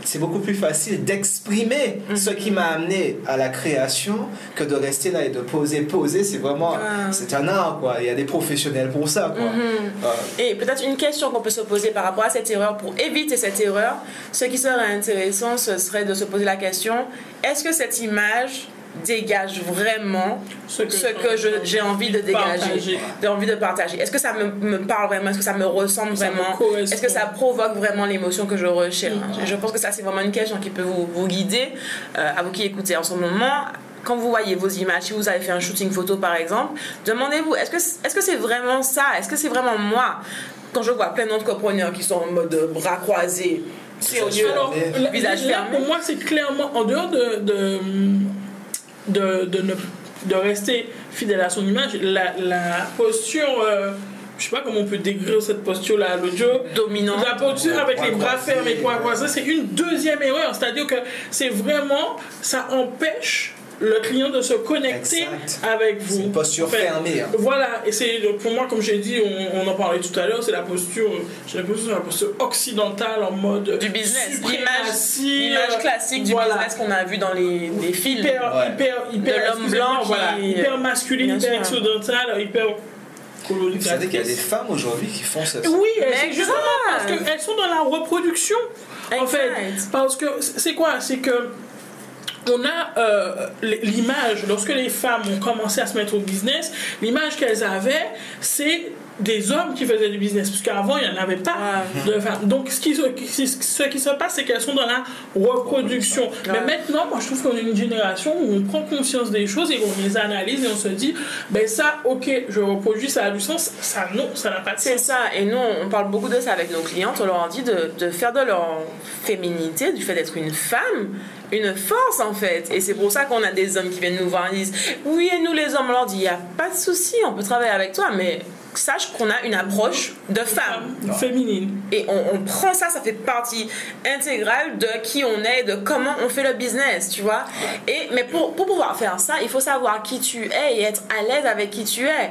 [SPEAKER 3] c'est beaucoup plus facile d'exprimer ce qui m'a amené à la création que de rester là et de poser. Poser, c'est vraiment,
[SPEAKER 2] Ah.
[SPEAKER 3] c'est un art, quoi. Il y a des professionnels pour ça, quoi. Euh,
[SPEAKER 2] Et peut-être une question qu'on peut se poser par rapport à cette erreur, pour éviter cette erreur, ce qui serait intéressant, ce serait de se poser la question, est-ce que cette image dégage vraiment
[SPEAKER 1] Ce que,
[SPEAKER 2] ce que je- j'ai envie de dégager, j'ai envie de partager. Est-ce que ça me, me parle vraiment? Est-ce que ça me ressemble
[SPEAKER 1] Ça
[SPEAKER 2] vraiment? Est-ce que ça provoque vraiment l'émotion que je recherche. Je pense que ça, c'est vraiment une question qui peut vous, vous guider, euh, à vous qui écoutez en ce moment. Quand vous voyez vos images, si vous avez fait un shooting photo par exemple, demandez-vous, est-ce que est-ce que c'est vraiment ça? Est-ce que c'est vraiment moi? Quand je vois plein d'entrepreneurs qui sont en mode bras croisés, sérieux, visage fermé.
[SPEAKER 1] pour moi, c'est clairement, en dehors de, de, de, de, ne- de rester fidèle à son image, la, la posture, euh, je sais pas comment on peut décrire cette posture-là à l'audio,
[SPEAKER 2] dominant.
[SPEAKER 1] la posture avec
[SPEAKER 3] Point
[SPEAKER 1] les bras fermés, point
[SPEAKER 3] ouais.
[SPEAKER 1] croisé, c'est une deuxième erreur. C'est-à-dire que c'est vraiment, ça empêche le client de se connecter
[SPEAKER 3] Exact.
[SPEAKER 1] avec vous.
[SPEAKER 3] C'est une posture
[SPEAKER 1] En fait,
[SPEAKER 3] fermée, hein.
[SPEAKER 1] Voilà, et c'est pour moi, comme j'ai dit, on, on en parlait tout à l'heure, c'est la posture, j'ai l'impression que c'est la posture occidentale en mode
[SPEAKER 2] Du business, l'image,
[SPEAKER 1] euh,
[SPEAKER 2] classique du
[SPEAKER 1] voilà.
[SPEAKER 2] business qu'on a vu dans les, les films.
[SPEAKER 1] hyper,
[SPEAKER 3] Ouais.
[SPEAKER 1] hyper, hyper,
[SPEAKER 2] De l'homme blanc qui-
[SPEAKER 1] voilà, hyper masculine,
[SPEAKER 2] Bien
[SPEAKER 1] hyper
[SPEAKER 2] sûr.
[SPEAKER 1] occidentale, hyper
[SPEAKER 3] Vous savez qu'il y a des femmes aujourd'hui qui font ça.
[SPEAKER 1] Oui, c'est justement parce qu'elles sont dans la reproduction. En fait,
[SPEAKER 2] Exact.
[SPEAKER 1] parce que c'est quoi? C'est que on a euh, l'image, lorsque les femmes ont commencé à se mettre au business, l'image qu'elles avaient, c'est des hommes qui faisaient du business, parce qu'avant, il n'y en avait pas de femmes. Donc, ce qui, se- qui- ce qui se passe, c'est qu'elles sont dans la reproduction. Mais maintenant, moi, je trouve qu'on est une génération où on prend conscience des choses et on les analyse et on se dit, ben ça, ok, je reproduis, ça a du sens. Ça, non, ça n'a pas de
[SPEAKER 2] C'est
[SPEAKER 1] sens.
[SPEAKER 2] ça, et nous on parle beaucoup de ça avec nos clientes, on leur dit de, de faire de leur féminité, du fait d'être une femme, une force en fait. Et c'est pour ça qu'on a des hommes qui viennent nous voir et disent Oui, et nous les hommes, on leur dit Il n'y a pas de souci, on peut travailler avec toi, mais sache qu'on a une approche de femme.
[SPEAKER 1] Féminine.
[SPEAKER 2] Et on, on prend ça, ça fait partie intégrale de qui on est, de comment on fait le business, tu vois. Et, mais pour, pour pouvoir faire ça, il faut savoir qui tu es et être à l'aise avec qui tu es.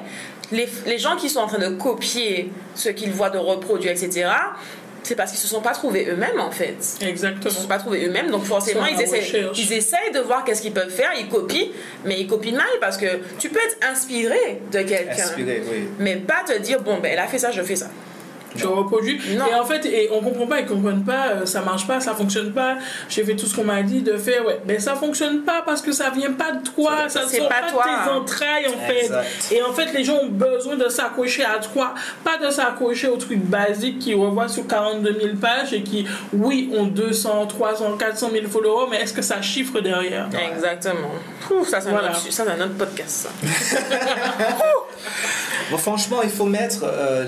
[SPEAKER 2] Les, les gens qui sont en train de copier ce qu'ils voient de reproduire, etc., c'est parce qu'ils se sont pas trouvés eux-mêmes, en fait. Ils se
[SPEAKER 1] Exactement.
[SPEAKER 2] sont pas trouvés eux-mêmes, donc forcément,
[SPEAKER 1] Ils
[SPEAKER 2] essaient, ils essayent de voir qu'est-ce qu'ils peuvent faire, ils copient, mais ils copient mal parce que tu peux être inspiré de quelqu'un,
[SPEAKER 3] Inspiré, oui.
[SPEAKER 2] mais pas te dire, bon, ben, elle a fait ça, je fais ça.
[SPEAKER 1] Je reproduis.
[SPEAKER 2] Non.
[SPEAKER 1] Et en fait, et on comprend pas, ils comprennent pas, euh, ça marche pas, ça fonctionne pas. J'ai fait tout ce qu'on m'a dit de faire, ouais. Ben ça fonctionne pas parce que ça vient pas de toi, ça
[SPEAKER 2] C'est
[SPEAKER 1] sort
[SPEAKER 2] pas
[SPEAKER 1] pas,
[SPEAKER 2] toi.
[SPEAKER 1] de tes entrailles en fait. Et en fait, les gens ont besoin de s'accrocher à toi, pas de s'accrocher aux trucs basiques qu'ils revoient sur 42 000 pages et qui, oui, ont 200, 300, 400 000 followers, mais est-ce que ça chiffre derrière?
[SPEAKER 2] Exactement. Ouf, ça, c'est
[SPEAKER 1] Voilà.
[SPEAKER 2] un, autre- un podcast, ça.
[SPEAKER 3] Bon, franchement, il faut mettre euh,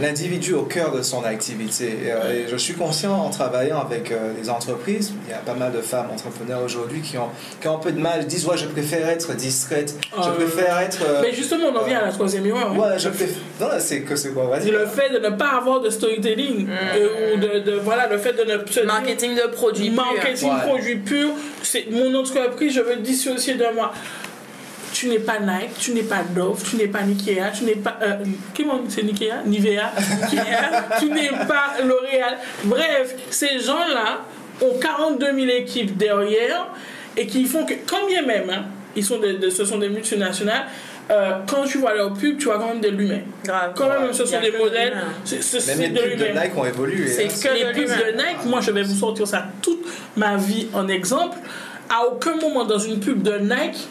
[SPEAKER 3] l'individu au cœur de son activité. Et, euh, et je suis conscient en travaillant avec euh, les entreprises, il y a pas mal de femmes entrepreneurs aujourd'hui qui ont, qui ont un peu de mal, disent Ouais, je préfère être discrète, je
[SPEAKER 1] Euh,
[SPEAKER 3] préfère être. euh,
[SPEAKER 1] Mais justement, on en vient à la troisième erreur. hein.
[SPEAKER 3] ouais, je préfère. Non, c'est que c'est quoi, vas-y.
[SPEAKER 1] Le fait de ne pas avoir de storytelling euh, ou de, de- voilà le fait de ne se
[SPEAKER 2] Marketing de produits purs.
[SPEAKER 1] marketing
[SPEAKER 3] Ouais.
[SPEAKER 1] produit pur c'est mon entreprise je veux dissocier de moi tu n'es pas Nike, tu n'es pas Dove, tu n'es pas Nikea, tu n'es pas. Euh, comment c'est Nikea? Nivea Nikea, tu n'es pas L'Oréal. Bref, ces gens-là ont 42 000 équipes derrière et qui font que, quand bien même, hein, ils sont de- de- ce sont des multinationales, euh, quand tu vois leur pub, tu vois quand même de l'humain.
[SPEAKER 2] Grave.
[SPEAKER 1] Quand même,
[SPEAKER 3] Ouais.
[SPEAKER 1] ce
[SPEAKER 2] Il y
[SPEAKER 1] sont
[SPEAKER 2] a
[SPEAKER 1] des
[SPEAKER 2] de
[SPEAKER 1] modèles,
[SPEAKER 2] l'humain.
[SPEAKER 1] c'est c'est-
[SPEAKER 3] Même
[SPEAKER 1] c'est
[SPEAKER 3] les
[SPEAKER 1] de
[SPEAKER 3] pubs de
[SPEAKER 1] l'humain.
[SPEAKER 3] Nike ont évolué.
[SPEAKER 2] C'est
[SPEAKER 3] hein.
[SPEAKER 2] que
[SPEAKER 1] Les
[SPEAKER 2] de
[SPEAKER 1] pubs
[SPEAKER 2] l'humain.
[SPEAKER 1] de Nike, moi je vais vous sortir ça toute ma vie en exemple. À aucun moment dans une pub de Nike,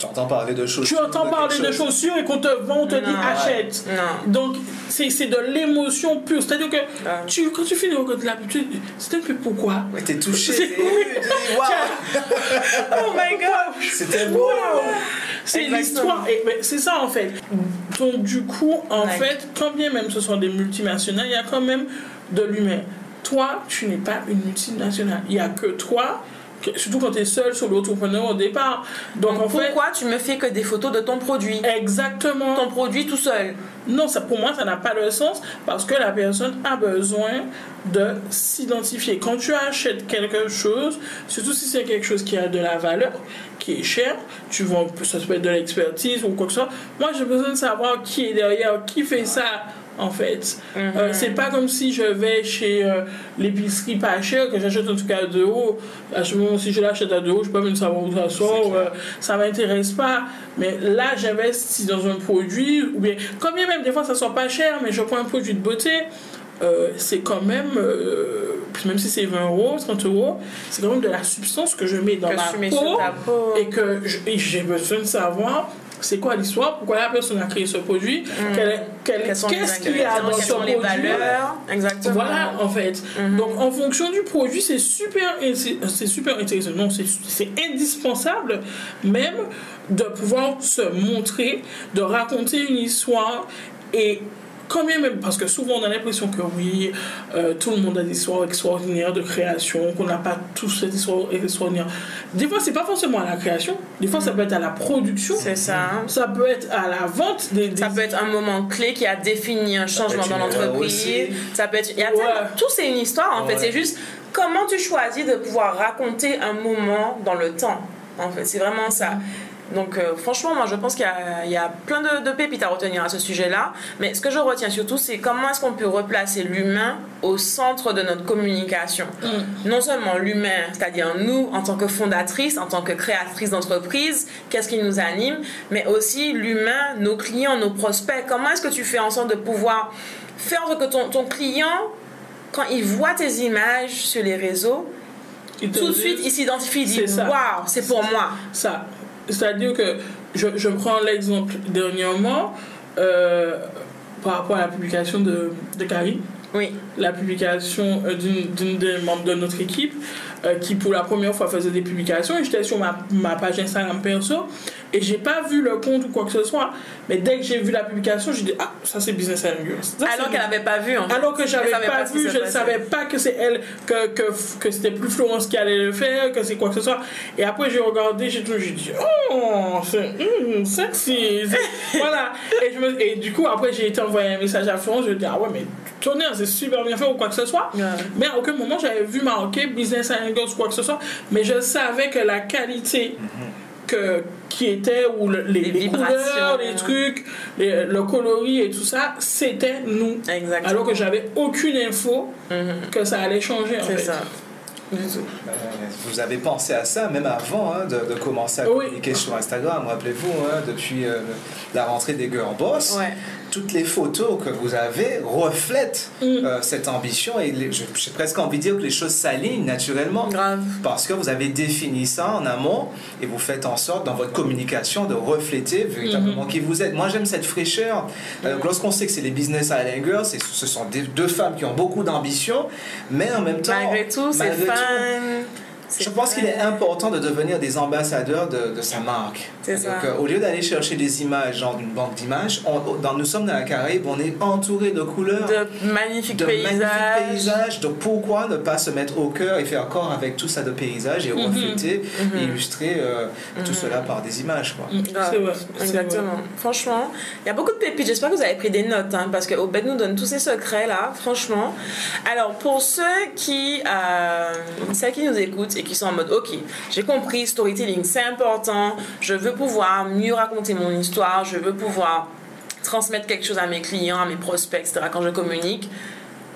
[SPEAKER 3] Tu entends parler de chaussures.
[SPEAKER 1] tu entends
[SPEAKER 3] de
[SPEAKER 1] parler de chaussures et qu'on te vend, on te dit achète.
[SPEAKER 2] Non.
[SPEAKER 1] Donc c'est c'est de l'émotion pure. C'est-à-dire que
[SPEAKER 2] Ah.
[SPEAKER 1] tu, quand tu finis de la pub, tu c'est un peu pourquoi?
[SPEAKER 3] Ouais, t'es touché. Dis, Waouh,
[SPEAKER 2] Oh my god!
[SPEAKER 3] C'était beau.
[SPEAKER 1] Wow. C'est l'histoire. Et c'est ça en fait. Donc du coup, en fait, quand bien même ce sont des multinationales, il y a quand même de l'humain. Toi, tu n'es pas une multinationale. Il n'y a que toi, surtout quand tu es seul sur l'entrepreneur au départ. Donc, en fait,
[SPEAKER 2] Pourquoi tu me fais que des photos de ton produit?
[SPEAKER 1] exactement.
[SPEAKER 2] Ton produit tout seul?
[SPEAKER 1] Non, ça, pour moi, ça n'a pas de sens parce que la personne a besoin de s'identifier. Quand tu achètes quelque chose, surtout si c'est quelque chose qui a de la valeur, qui est cher, tu vends, ça peut être de l'expertise ou quoi que ce soit. Moi, j'ai besoin de savoir qui est derrière, qui fait ça. En fait, Euh, c'est pas comme si je vais chez euh, l'épicerie pas cher, que j'achète un truc à 2 euros. À ce moment, si je l'achète à 2 euros, je peux même savoir où ça sort. Euh, ça m'intéresse pas. Mais là, j'investis dans un produit, ou bien, quand bien même, des fois, ça sort pas cher, mais je prends un produit de beauté, euh, c'est quand même, euh, même si c'est 20 euros, 30 euros, c'est quand même de la substance que je mets dans
[SPEAKER 2] Que
[SPEAKER 1] ma peau, et que j'ai besoin de savoir c'est quoi l'histoire, pourquoi la personne a créé ce produit,
[SPEAKER 2] les
[SPEAKER 1] qu'est-ce qu'il y a dans ce
[SPEAKER 2] sont les
[SPEAKER 1] produit?
[SPEAKER 2] valeurs? Exactement.
[SPEAKER 1] Voilà, en fait.
[SPEAKER 2] Mhm.
[SPEAKER 1] Donc, en fonction du produit, c'est super, c'est super intéressant. Non, c'est c'est indispensable même de pouvoir se montrer, de raconter une histoire et quand même, parce que souvent on a l'impression que oui, euh, tout le monde a des histoires extraordinaires de création, qu'on n'a pas tous cette histoire extraordinaire. Des fois, c'est pas forcément à la création, des fois, ça peut être à la production.
[SPEAKER 2] C'est ça. hein.
[SPEAKER 1] Ça peut être à la vente des. des-
[SPEAKER 2] Ça peut être un moment clé qui a défini un changement dans l'entreprise. Ça peut être. Il y a
[SPEAKER 1] Ouais.
[SPEAKER 2] Tout, c'est une histoire en fait. C'est juste comment tu choisis de pouvoir raconter un moment dans le temps. En fait, c'est vraiment ça. Donc, euh, franchement, moi, je pense qu'il y a, il y a plein de, de pépites à retenir à ce sujet-là. Mais ce que je retiens surtout, c'est comment est-ce qu'on peut replacer l'humain au centre de notre communication.
[SPEAKER 1] Mm.
[SPEAKER 2] Non seulement l'humain, c'est-à-dire nous, en tant que fondatrice, en tant que créatrice d'entreprise, qu'est-ce qui nous anime, mais aussi l'humain, nos clients, nos prospects. Comment est-ce que tu fais en sorte de pouvoir faire en sorte que ton, ton client, quand il voit tes images sur les réseaux, tout de suite, il s'identifie, il dit. Waouh, c'est pour moi.
[SPEAKER 1] ça. C'est-à-dire que je, je prends l'exemple dernièrement euh, par rapport à la publication de, de
[SPEAKER 2] Oui,
[SPEAKER 1] la publication euh, d'une d'une des membres de notre équipe euh, qui pour la première fois faisait des publications et j'étais sur ma, ma page Instagram perso et j'ai pas vu le compte ou quoi que ce soit mais dès que j'ai vu la publication j'ai dit ah ça c'est Business and Girls Ça,
[SPEAKER 2] alors qu'elle n'avait pas vu. En fait.
[SPEAKER 1] alors que j'avais pas, vu, je ne savais pas que c'est elle, que, que, que c'était plus Florence qui allait le faire, que c'est quoi que ce soit. Et après, j'ai regardé, j'ai tout, j'ai dit, oh, c'est hum, sexy. Voilà. Et, je me, et du coup, après, j'ai été envoyer un message à Florence, je lui ai dit, ah ouais, mais tonnerre, c'est super bien fait ou quoi que ce soit.
[SPEAKER 2] Ouais.
[SPEAKER 1] Mais à aucun moment, j'avais vu marquer Business and Quoi que ce soit. Mais je savais que la qualité que, qui était, ou le- les,
[SPEAKER 2] Les
[SPEAKER 1] les
[SPEAKER 2] vibrations.
[SPEAKER 1] couleurs, les trucs, les- le coloris et tout ça, c'était nous.
[SPEAKER 2] Exactement.
[SPEAKER 1] Alors que j'avais aucune info
[SPEAKER 2] Mhm.
[SPEAKER 1] que ça allait changer
[SPEAKER 2] C'est ça.
[SPEAKER 3] Vous avez pensé à ça même avant hein, de, de commencer à
[SPEAKER 1] Oui.
[SPEAKER 3] communiquer sur Instagram. Rappelez-vous, hein, depuis euh, la rentrée des Girl Boss,
[SPEAKER 2] Ouais.
[SPEAKER 3] toutes les photos que vous avez reflètent
[SPEAKER 1] Mm.
[SPEAKER 3] euh, cette ambition et j'ai presque envie de dire que les choses s'alignent naturellement.
[SPEAKER 2] Grave.
[SPEAKER 3] Parce que vous avez défini ça en amont et vous faites en sorte dans votre communication de refléter véritablement qui vous êtes. Moi j'aime cette fraîcheur. Euh, Lorsqu'on sait que c'est les business Island Girls, ce sont des- deux femmes qui ont beaucoup d'ambition, mais en même temps,
[SPEAKER 2] Malgré tout, c'est
[SPEAKER 3] malgré tout,
[SPEAKER 2] fun. C'est
[SPEAKER 3] je pense qu'il est important de devenir des ambassadeurs de, de sa marque.
[SPEAKER 2] C'est ça.
[SPEAKER 3] Donc, euh, au lieu d'aller chercher des images, genre d'une banque d'images, dans, nous sommes dans la Caraïbe, on est entouré de couleurs,
[SPEAKER 2] De magnifiques
[SPEAKER 3] de
[SPEAKER 2] paysages.
[SPEAKER 3] magnifiques paysages. Donc pourquoi ne pas se mettre au cœur et faire corps avec tout ça de paysages et refléter,
[SPEAKER 2] Mhm.
[SPEAKER 3] illustrer euh, tout cela par des images. Quoi.
[SPEAKER 1] Mm,
[SPEAKER 2] Grave.
[SPEAKER 1] C'est vrai.
[SPEAKER 2] Exactement.
[SPEAKER 1] vrai.
[SPEAKER 2] Franchement, il y a beaucoup de pépites. J'espère que vous avez pris des notes, hein, parce que Obed nous donne tous ces secrets là, franchement. Alors, pour ceux qui, euh, celles qui nous écoutent et qui sont en mode, ok, j'ai compris, storytelling, c'est important. Je veux pouvoir mieux raconter mon histoire. Je veux pouvoir transmettre quelque chose à mes clients, à mes prospects, etc. Quand je communique.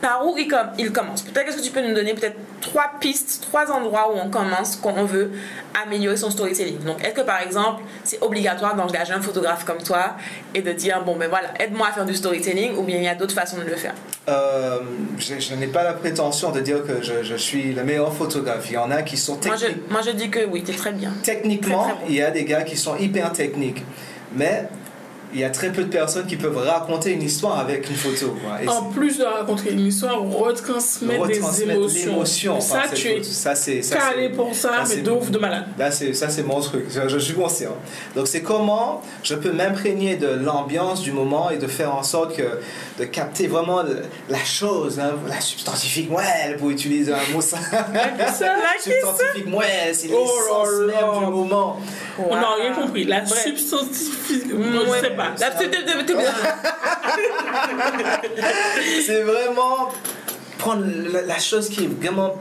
[SPEAKER 2] Par où il, com- il commence Peut-être est-ce que tu peux nous donner peut-être trois pistes, trois endroits où on commence quand on veut améliorer son storytelling. Donc, est-ce que par exemple, c'est obligatoire d'engager un photographe comme toi et de dire bon ben voilà, aide-moi à faire du storytelling ou bien il y a d'autres façons de le faire?
[SPEAKER 3] Euh, je, je n'ai pas la prétention de dire que je, je suis le meilleur photographe. Il y en a qui sont
[SPEAKER 2] moi je,
[SPEAKER 3] techniques.
[SPEAKER 2] moi je dis que oui, t'es très bien.
[SPEAKER 3] Techniquement,
[SPEAKER 2] Très, très bon.
[SPEAKER 3] il y a des gars qui sont hyper techniques. Mais il y a très peu de personnes qui peuvent raconter une histoire avec une photo. Quoi. Et
[SPEAKER 1] En plus de raconter une histoire, retransmettre, des
[SPEAKER 3] retransmettre
[SPEAKER 1] émotions.
[SPEAKER 3] l'émotion
[SPEAKER 1] ça,
[SPEAKER 3] par
[SPEAKER 1] tu es.
[SPEAKER 3] Ça, c'est ça,
[SPEAKER 1] calé pour ça,
[SPEAKER 3] ça,
[SPEAKER 1] mais de ouf de malade.
[SPEAKER 3] Là, c'est, ça, c'est mon truc. Je, je suis conscient. Donc, c'est comment je peux m'imprégner de l'ambiance du moment et de faire en sorte que, de capter vraiment la chose, hein, la substantifique moelle, pour utiliser un mot ça.
[SPEAKER 1] Ça,
[SPEAKER 3] substantifique moelle, c'est
[SPEAKER 1] Oh
[SPEAKER 3] l'essence
[SPEAKER 1] là.
[SPEAKER 3] même du moment.
[SPEAKER 1] On n'a rien compris. La substantifique, moi, je sais pas.
[SPEAKER 3] C'est vraiment prendre la chose qui est vraiment.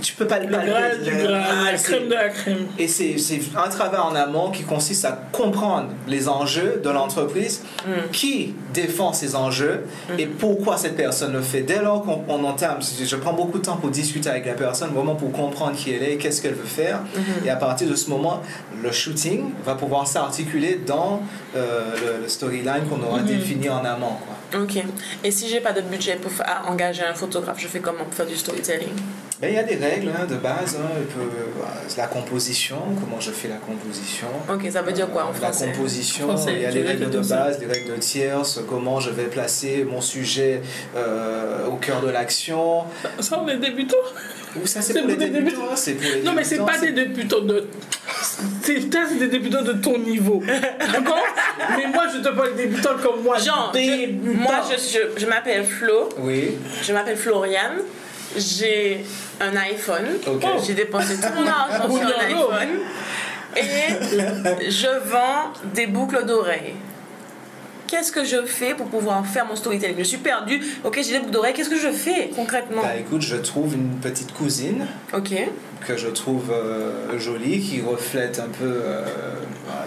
[SPEAKER 3] Tu peux pas le
[SPEAKER 1] Le du
[SPEAKER 3] Ah,
[SPEAKER 1] la crème de la crème.
[SPEAKER 3] Et c'est un travail en amont qui consiste à comprendre les enjeux de l'entreprise,
[SPEAKER 2] Mm.
[SPEAKER 3] qui défend ces enjeux et pourquoi cette personne le fait. Dès lors qu'on on entame, je prends beaucoup de temps pour discuter avec la personne, vraiment pour comprendre qui elle est, qu'est-ce qu'elle veut faire.
[SPEAKER 2] Mm-hmm.
[SPEAKER 3] Et à partir de ce moment, le shooting va pouvoir s'articuler dans euh, le, le storyline qu'on aura défini en amont. Quoi.
[SPEAKER 2] Ok. Et si j'ai pas de budget pour engager un photographe, je fais comment pour faire du storytelling?
[SPEAKER 3] Ben, il y a des règles hein, de base, hein, peut- euh, la composition, comment je fais la composition.
[SPEAKER 2] Ok, ça veut dire quoi en
[SPEAKER 3] La
[SPEAKER 2] français?
[SPEAKER 3] composition,
[SPEAKER 1] Français,
[SPEAKER 3] il y a les règles de base, les règles de tierce, comment je vais placer mon sujet euh, au cœur de l'action.
[SPEAKER 1] Ça, on est débutants.
[SPEAKER 3] Ou ça, c'est pour les débutants. C'est pour les
[SPEAKER 1] Non, mais c'est
[SPEAKER 3] débutants,
[SPEAKER 1] pas des débutants de. C'est peut-être des débutants de ton niveau. D'accord Mais moi, je te parle débutant comme moi.
[SPEAKER 2] Genre, je- moi, je, je, je m'appelle Flo,
[SPEAKER 3] Oui.
[SPEAKER 2] je m'appelle Floriane, j'ai un iPhone,
[SPEAKER 3] Ok.
[SPEAKER 2] j'ai dépensé tout mon argent sur un iPhone, et je vends des boucles d'oreilles. Qu'est-ce que je fais pour pouvoir faire mon storytelling Je suis perdue, ok, j'ai des boucles d'oreilles, qu'est-ce que je fais concrètement
[SPEAKER 3] Bah écoute, je trouve une petite cousine
[SPEAKER 2] Ok,
[SPEAKER 3] que je trouve euh, jolie, qui reflète un peu euh,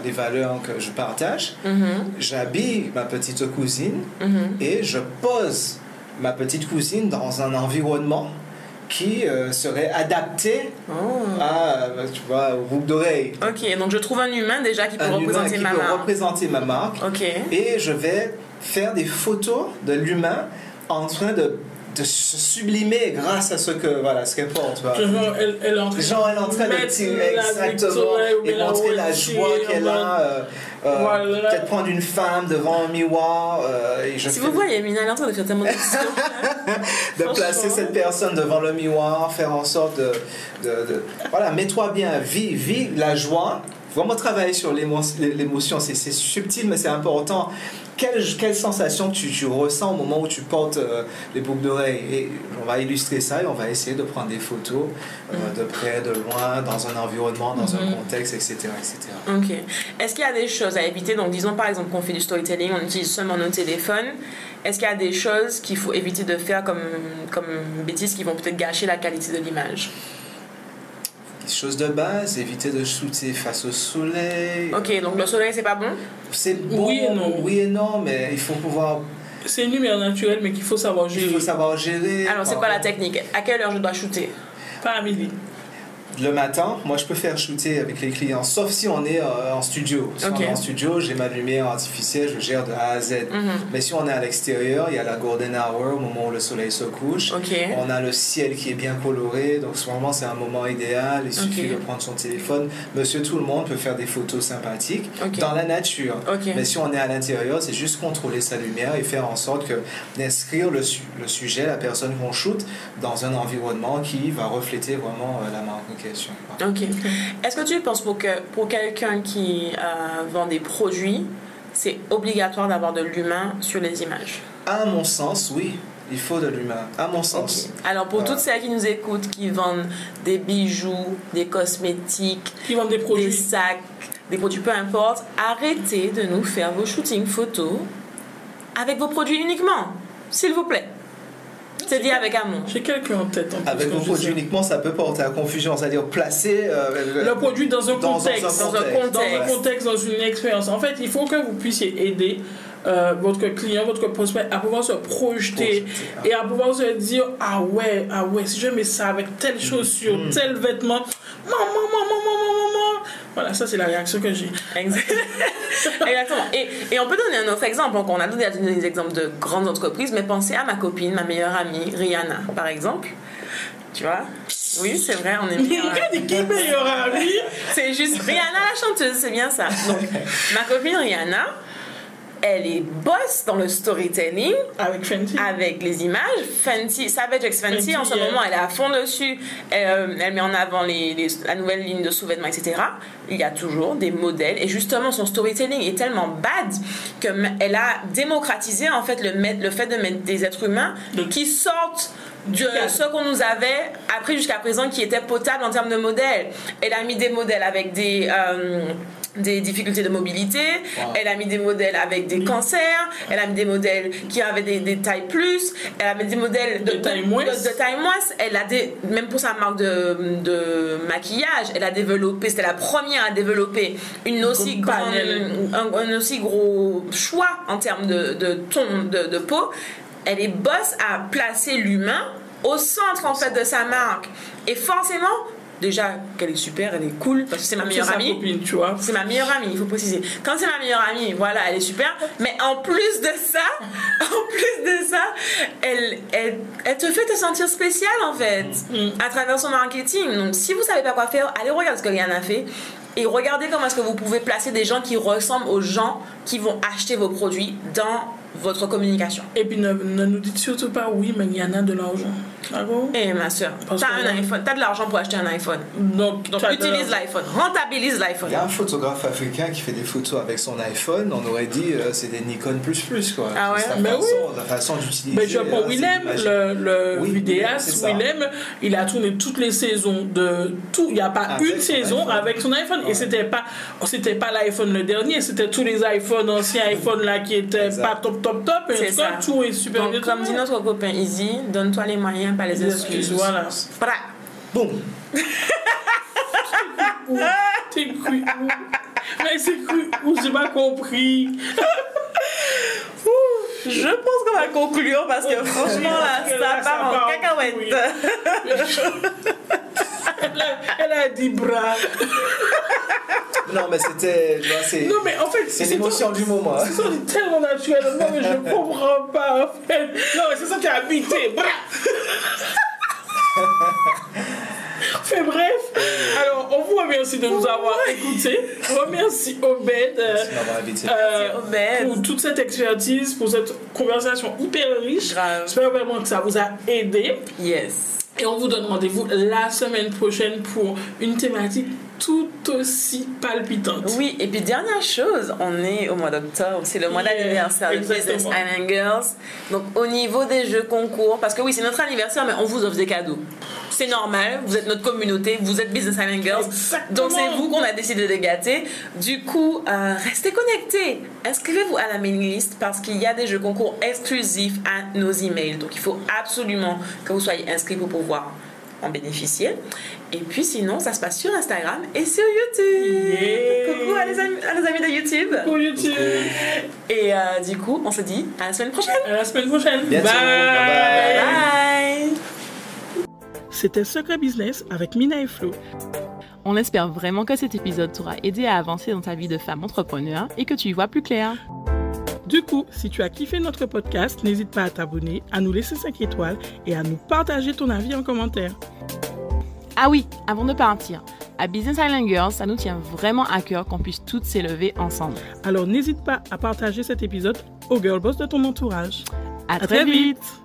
[SPEAKER 3] les valeurs que je partage.
[SPEAKER 2] Mhm,
[SPEAKER 3] J'habille ma petite cousine
[SPEAKER 2] mhm.
[SPEAKER 3] et je pose ma petite cousine dans un environnement qui euh, serait adapté
[SPEAKER 2] Oh.
[SPEAKER 3] à, euh, tu vois, au boucle d'oreille.
[SPEAKER 2] Ok, donc je trouve un humain déjà qui peut
[SPEAKER 3] Un humain
[SPEAKER 2] représenter
[SPEAKER 3] qui
[SPEAKER 2] ma
[SPEAKER 3] peut
[SPEAKER 2] marque.
[SPEAKER 3] représenter ma marque.
[SPEAKER 2] Ok.
[SPEAKER 3] Et je vais faire des photos de l'humain en train de, de se sublimer grâce à ce que voilà ce qu'elle porte. voilà.
[SPEAKER 1] Genre, elle, elle est en train
[SPEAKER 3] Genre, elle est en train de tirer exactement et montrer la joie qu'elle a. euh, euh,
[SPEAKER 1] Voilà.
[SPEAKER 3] Peut-être prendre une femme devant un miroir euh, et je
[SPEAKER 2] Si
[SPEAKER 3] fais-
[SPEAKER 2] vous voyez, Mina elle est en train de faire tellement d'édition.
[SPEAKER 3] de placer cette personne devant le miroir, faire en sorte de, de, de- voilà, mets-toi bien, vis, vis la joie. Vraiment travailler sur l'émo- l'émotion, c'est subtil mais c'est important. Quelle, quelle sensation tu, tu ressens au moment où tu portes euh, les boucles d'oreilles? Et on va illustrer ça et on va essayer de prendre des photos euh, de près, de loin, dans un environnement, dans un
[SPEAKER 2] Mhm.
[SPEAKER 3] contexte, etc. etc.
[SPEAKER 2] Ok. Est-ce qu'il y a des choses à éviter? Donc, disons par exemple qu'on fait du storytelling, on utilise seulement nos téléphones. Est-ce qu'il y a des choses qu'il faut éviter de faire comme, comme bêtises qui vont peut-être gâcher la qualité de l'image?
[SPEAKER 3] Des choses de base, éviter de shooter face au soleil.
[SPEAKER 2] Ok, donc le soleil, c'est pas bon?
[SPEAKER 3] C'est bon,
[SPEAKER 1] Oui et non.
[SPEAKER 3] oui et non, mais il faut pouvoir
[SPEAKER 1] C'est une lumière naturelle, mais qu'il faut savoir
[SPEAKER 3] Il
[SPEAKER 1] gérer.
[SPEAKER 3] faut savoir gérer.
[SPEAKER 2] Alors, c'est quoi la technique? À quelle heure je dois shooter?
[SPEAKER 1] Pas à midi.
[SPEAKER 3] Le matin, moi je peux faire shooter avec les clients, sauf si on est euh, en studio. Si on est en studio, j'ai ma lumière artificielle, je gère de A à Z.
[SPEAKER 2] Mhm.
[SPEAKER 3] Mais si on est à l'extérieur, il y a la golden hour, au moment où le soleil se couche. On a le ciel qui est bien coloré, donc ce moment c'est un moment idéal. Il suffit de prendre son téléphone. Monsieur tout le monde peut faire des photos sympathiques dans la nature. Mais si on est à l'intérieur, c'est juste contrôler sa lumière et faire en sorte que d'inscrire le, su- le sujet, la personne qu'on shoot, dans un environnement qui va refléter vraiment euh, la marque question.
[SPEAKER 2] Ok. Est-ce que tu penses pour, que, pour quelqu'un qui euh, vend des produits, c'est obligatoire d'avoir de l'humain sur les images?
[SPEAKER 3] À mon sens, oui, il faut de l'humain. À mon sens.
[SPEAKER 2] Ok. Alors pour
[SPEAKER 3] Voilà.
[SPEAKER 2] toutes celles qui nous écoutent, qui vendent des bijoux, des cosmétiques,
[SPEAKER 1] Qui vendent des
[SPEAKER 2] des
[SPEAKER 1] produits.
[SPEAKER 2] sacs, des produits, peu importe, arrêtez de nous faire vos shootings photos avec vos produits uniquement, s'il vous plaît. C'est dit avec amour.
[SPEAKER 1] J'ai quelqu'un en tête. En
[SPEAKER 3] Avec produits
[SPEAKER 1] ça.
[SPEAKER 3] uniquement, ça peut porter à confusion, c'est-à-dire placer euh,
[SPEAKER 1] Le produit dans un
[SPEAKER 3] dans
[SPEAKER 1] contexte.
[SPEAKER 3] un
[SPEAKER 2] Dans un
[SPEAKER 3] contexte.
[SPEAKER 2] contexte.
[SPEAKER 1] dans un contexte, dans une expérience. En fait, il faut que vous puissiez aider euh, votre client, votre prospect à pouvoir se projeter
[SPEAKER 3] ah.
[SPEAKER 1] et à pouvoir se dire ah ouais, ah ouais, si je mets ça avec telle chaussure,
[SPEAKER 3] Mm.
[SPEAKER 1] tel vêtement, maman, maman, maman, maman. Voilà, ça c'est la réaction que j'ai.
[SPEAKER 2] Exact- Exactement. Et, et on peut donner un autre exemple. Donc, on a donné des exemples de grandes entreprises, mais pensez à ma copine, ma meilleure amie, Rihanna, par exemple. Tu vois? Oui, c'est vrai, on est
[SPEAKER 1] ami.
[SPEAKER 2] C'est juste Rihanna la chanteuse, c'est bien ça. Donc, ma copine Rihanna, elle est boss dans le storytelling
[SPEAKER 1] Avec Fenty.
[SPEAKER 2] avec les images. Fenty, Savage X Fenty,
[SPEAKER 1] Fenty,
[SPEAKER 2] en ce
[SPEAKER 1] yeah.
[SPEAKER 2] moment, elle est à fond dessus. Elle, euh, elle met en avant les, les- la nouvelle ligne de sous-vêtements, etc. Il y a toujours des modèles. Et justement, son storytelling est tellement bad qu'elle a démocratisé en fait le, le fait de mettre des êtres humains qui sortent de ce qu'on nous avait appris jusqu'à présent qui était potable en termes de modèles. Elle a mis des modèles avec des... euh, des difficultés de mobilité,
[SPEAKER 3] Wow.
[SPEAKER 2] elle a mis des modèles avec des cancers, elle a mis des modèles qui avaient des, des tailles plus, elle a mis des modèles de,
[SPEAKER 1] De taille moins.
[SPEAKER 2] de, de taille moins. Elle a des, même pour sa marque de, de maquillage, elle a développé, c'était la première à développer une aussi grande, un, un aussi gros choix en termes de, de ton de, de peau. Elle est boss à placer l'humain au centre en fait de sa marque. Et forcément, déjà qu'elle est super, elle est cool parce que c'est ma meilleure amie.
[SPEAKER 1] copine, tu vois.
[SPEAKER 2] C'est ma meilleure amie, il faut préciser. Quand c'est ma meilleure amie, voilà, elle est super. Mais en plus de ça, en plus de ça, elle, elle, elle te fait te sentir spécial en fait,
[SPEAKER 1] Mm.
[SPEAKER 2] à travers son marketing. Donc si vous savez pas quoi faire, allez regarder ce que Rihanna a fait. Et regardez comment est-ce que vous pouvez placer des gens qui ressemblent aux gens qui vont acheter vos produits dans votre communication.
[SPEAKER 1] Et puis ne, ne nous dites surtout pas oui, mais il y en a de l'argent. D'accord?
[SPEAKER 2] Eh ma soeur, t'as un iPhone, t'as de l'argent pour acheter un iPhone.
[SPEAKER 1] Donc,
[SPEAKER 2] utilise l'iPhone, rentabilise l'iPhone.
[SPEAKER 3] Il y a un photographe africain qui fait des photos avec son iPhone, on aurait dit euh, c'est des Nikon plus plus quoi.
[SPEAKER 2] Ah ouais?
[SPEAKER 3] La,
[SPEAKER 1] Ben
[SPEAKER 3] façon, la façon d'utiliser.
[SPEAKER 1] Mais je
[SPEAKER 3] euh,
[SPEAKER 1] Willem,
[SPEAKER 3] image.
[SPEAKER 1] le, le
[SPEAKER 3] Oui,
[SPEAKER 1] vidéaste. Willem, il a tourné toutes les saisons de tout. Il n'y a pas
[SPEAKER 3] Avec
[SPEAKER 1] une
[SPEAKER 3] son
[SPEAKER 1] saison
[SPEAKER 3] iPhone.
[SPEAKER 1] avec son iPhone. Et c'était pas, c'était pas l'iPhone le dernier, c'était tous les iPhones, anciens iPhones là qui étaient
[SPEAKER 3] Exact.
[SPEAKER 1] pas top, top, top. Et en tout cas, tout est super bien
[SPEAKER 2] comme dit notre copain Easy, donne-toi les moyens, pas les
[SPEAKER 1] Les
[SPEAKER 2] excuses.
[SPEAKER 1] excuses, voilà.
[SPEAKER 2] Voilà.
[SPEAKER 3] Boum
[SPEAKER 1] Où? T'es cru où? Mais c'est cru où? J'ai pas compris.
[SPEAKER 2] Je pense qu'on va conclure parce que franchement là, ça part en cacahuète.
[SPEAKER 1] elle, a, elle a dit bras.
[SPEAKER 3] Non, mais c'était. tu vois, C'est
[SPEAKER 1] Non, mais en fait,
[SPEAKER 3] c'est l'émotion du moment. hein.
[SPEAKER 1] C'est ça, c'est tellement naturel. Moi, mais je comprends pas, en fait. Non, mais c'est ça qui a habité. Bra. Fait bref, alors on vous remercie de nous avoir écoutés. Remercie Obed euh, euh,
[SPEAKER 2] Obed.
[SPEAKER 1] pour toute cette expertise, pour cette conversation hyper riche. J'espère vraiment que ça vous a aidé.
[SPEAKER 2] Yes.
[SPEAKER 1] Et on vous donne rendez-vous la semaine prochaine pour une thématique tout aussi palpitante.
[SPEAKER 2] Oui, et puis dernière chose, on est au mois d'octobre, c'est le mois
[SPEAKER 1] Yeah,
[SPEAKER 2] d'anniversaire de Business. Island Girls. Donc au niveau des jeux concours, parce que oui, c'est notre anniversaire, mais on vous offre des cadeaux. C'est normal, vous êtes notre communauté, vous êtes Business Island Girls.
[SPEAKER 1] Exactement.
[SPEAKER 2] Donc c'est vous qu'on a décidé de gâter. Du coup, euh, restez connectés. Inscrivez-vous à la mailing list parce qu'il y a des jeux concours exclusifs à nos emails. Donc il faut absolument que vous soyez inscrits pour pouvoir en bénéficier. Et puis sinon, ça se passe sur Instagram et sur YouTube.
[SPEAKER 1] Yeah.
[SPEAKER 2] Coucou à, les amis, à nos amis de YouTube.
[SPEAKER 1] Pour YouTube.
[SPEAKER 2] Et euh, du coup, on se dit à la semaine prochaine.
[SPEAKER 1] À la semaine prochaine.
[SPEAKER 3] Bientôt. Bye bye.
[SPEAKER 2] Bye.
[SPEAKER 1] C'était Secret Business avec Mina et Flo.
[SPEAKER 4] On espère vraiment que cet épisode t'aura aidé à avancer dans ta vie de femme entrepreneur et que tu y vois plus clair.
[SPEAKER 1] Du coup, si tu as kiffé notre podcast, n'hésite pas à t'abonner, à nous laisser 5 étoiles et à nous partager ton avis en commentaire.
[SPEAKER 4] Ah oui, avant de partir, à Business Island Girls, ça nous tient vraiment à cœur qu'on puisse toutes s'élever ensemble.
[SPEAKER 1] Alors n'hésite pas à partager cet épisode au girl boss de ton entourage.
[SPEAKER 4] À,
[SPEAKER 1] À
[SPEAKER 4] très,
[SPEAKER 1] très
[SPEAKER 4] vite.
[SPEAKER 1] vite.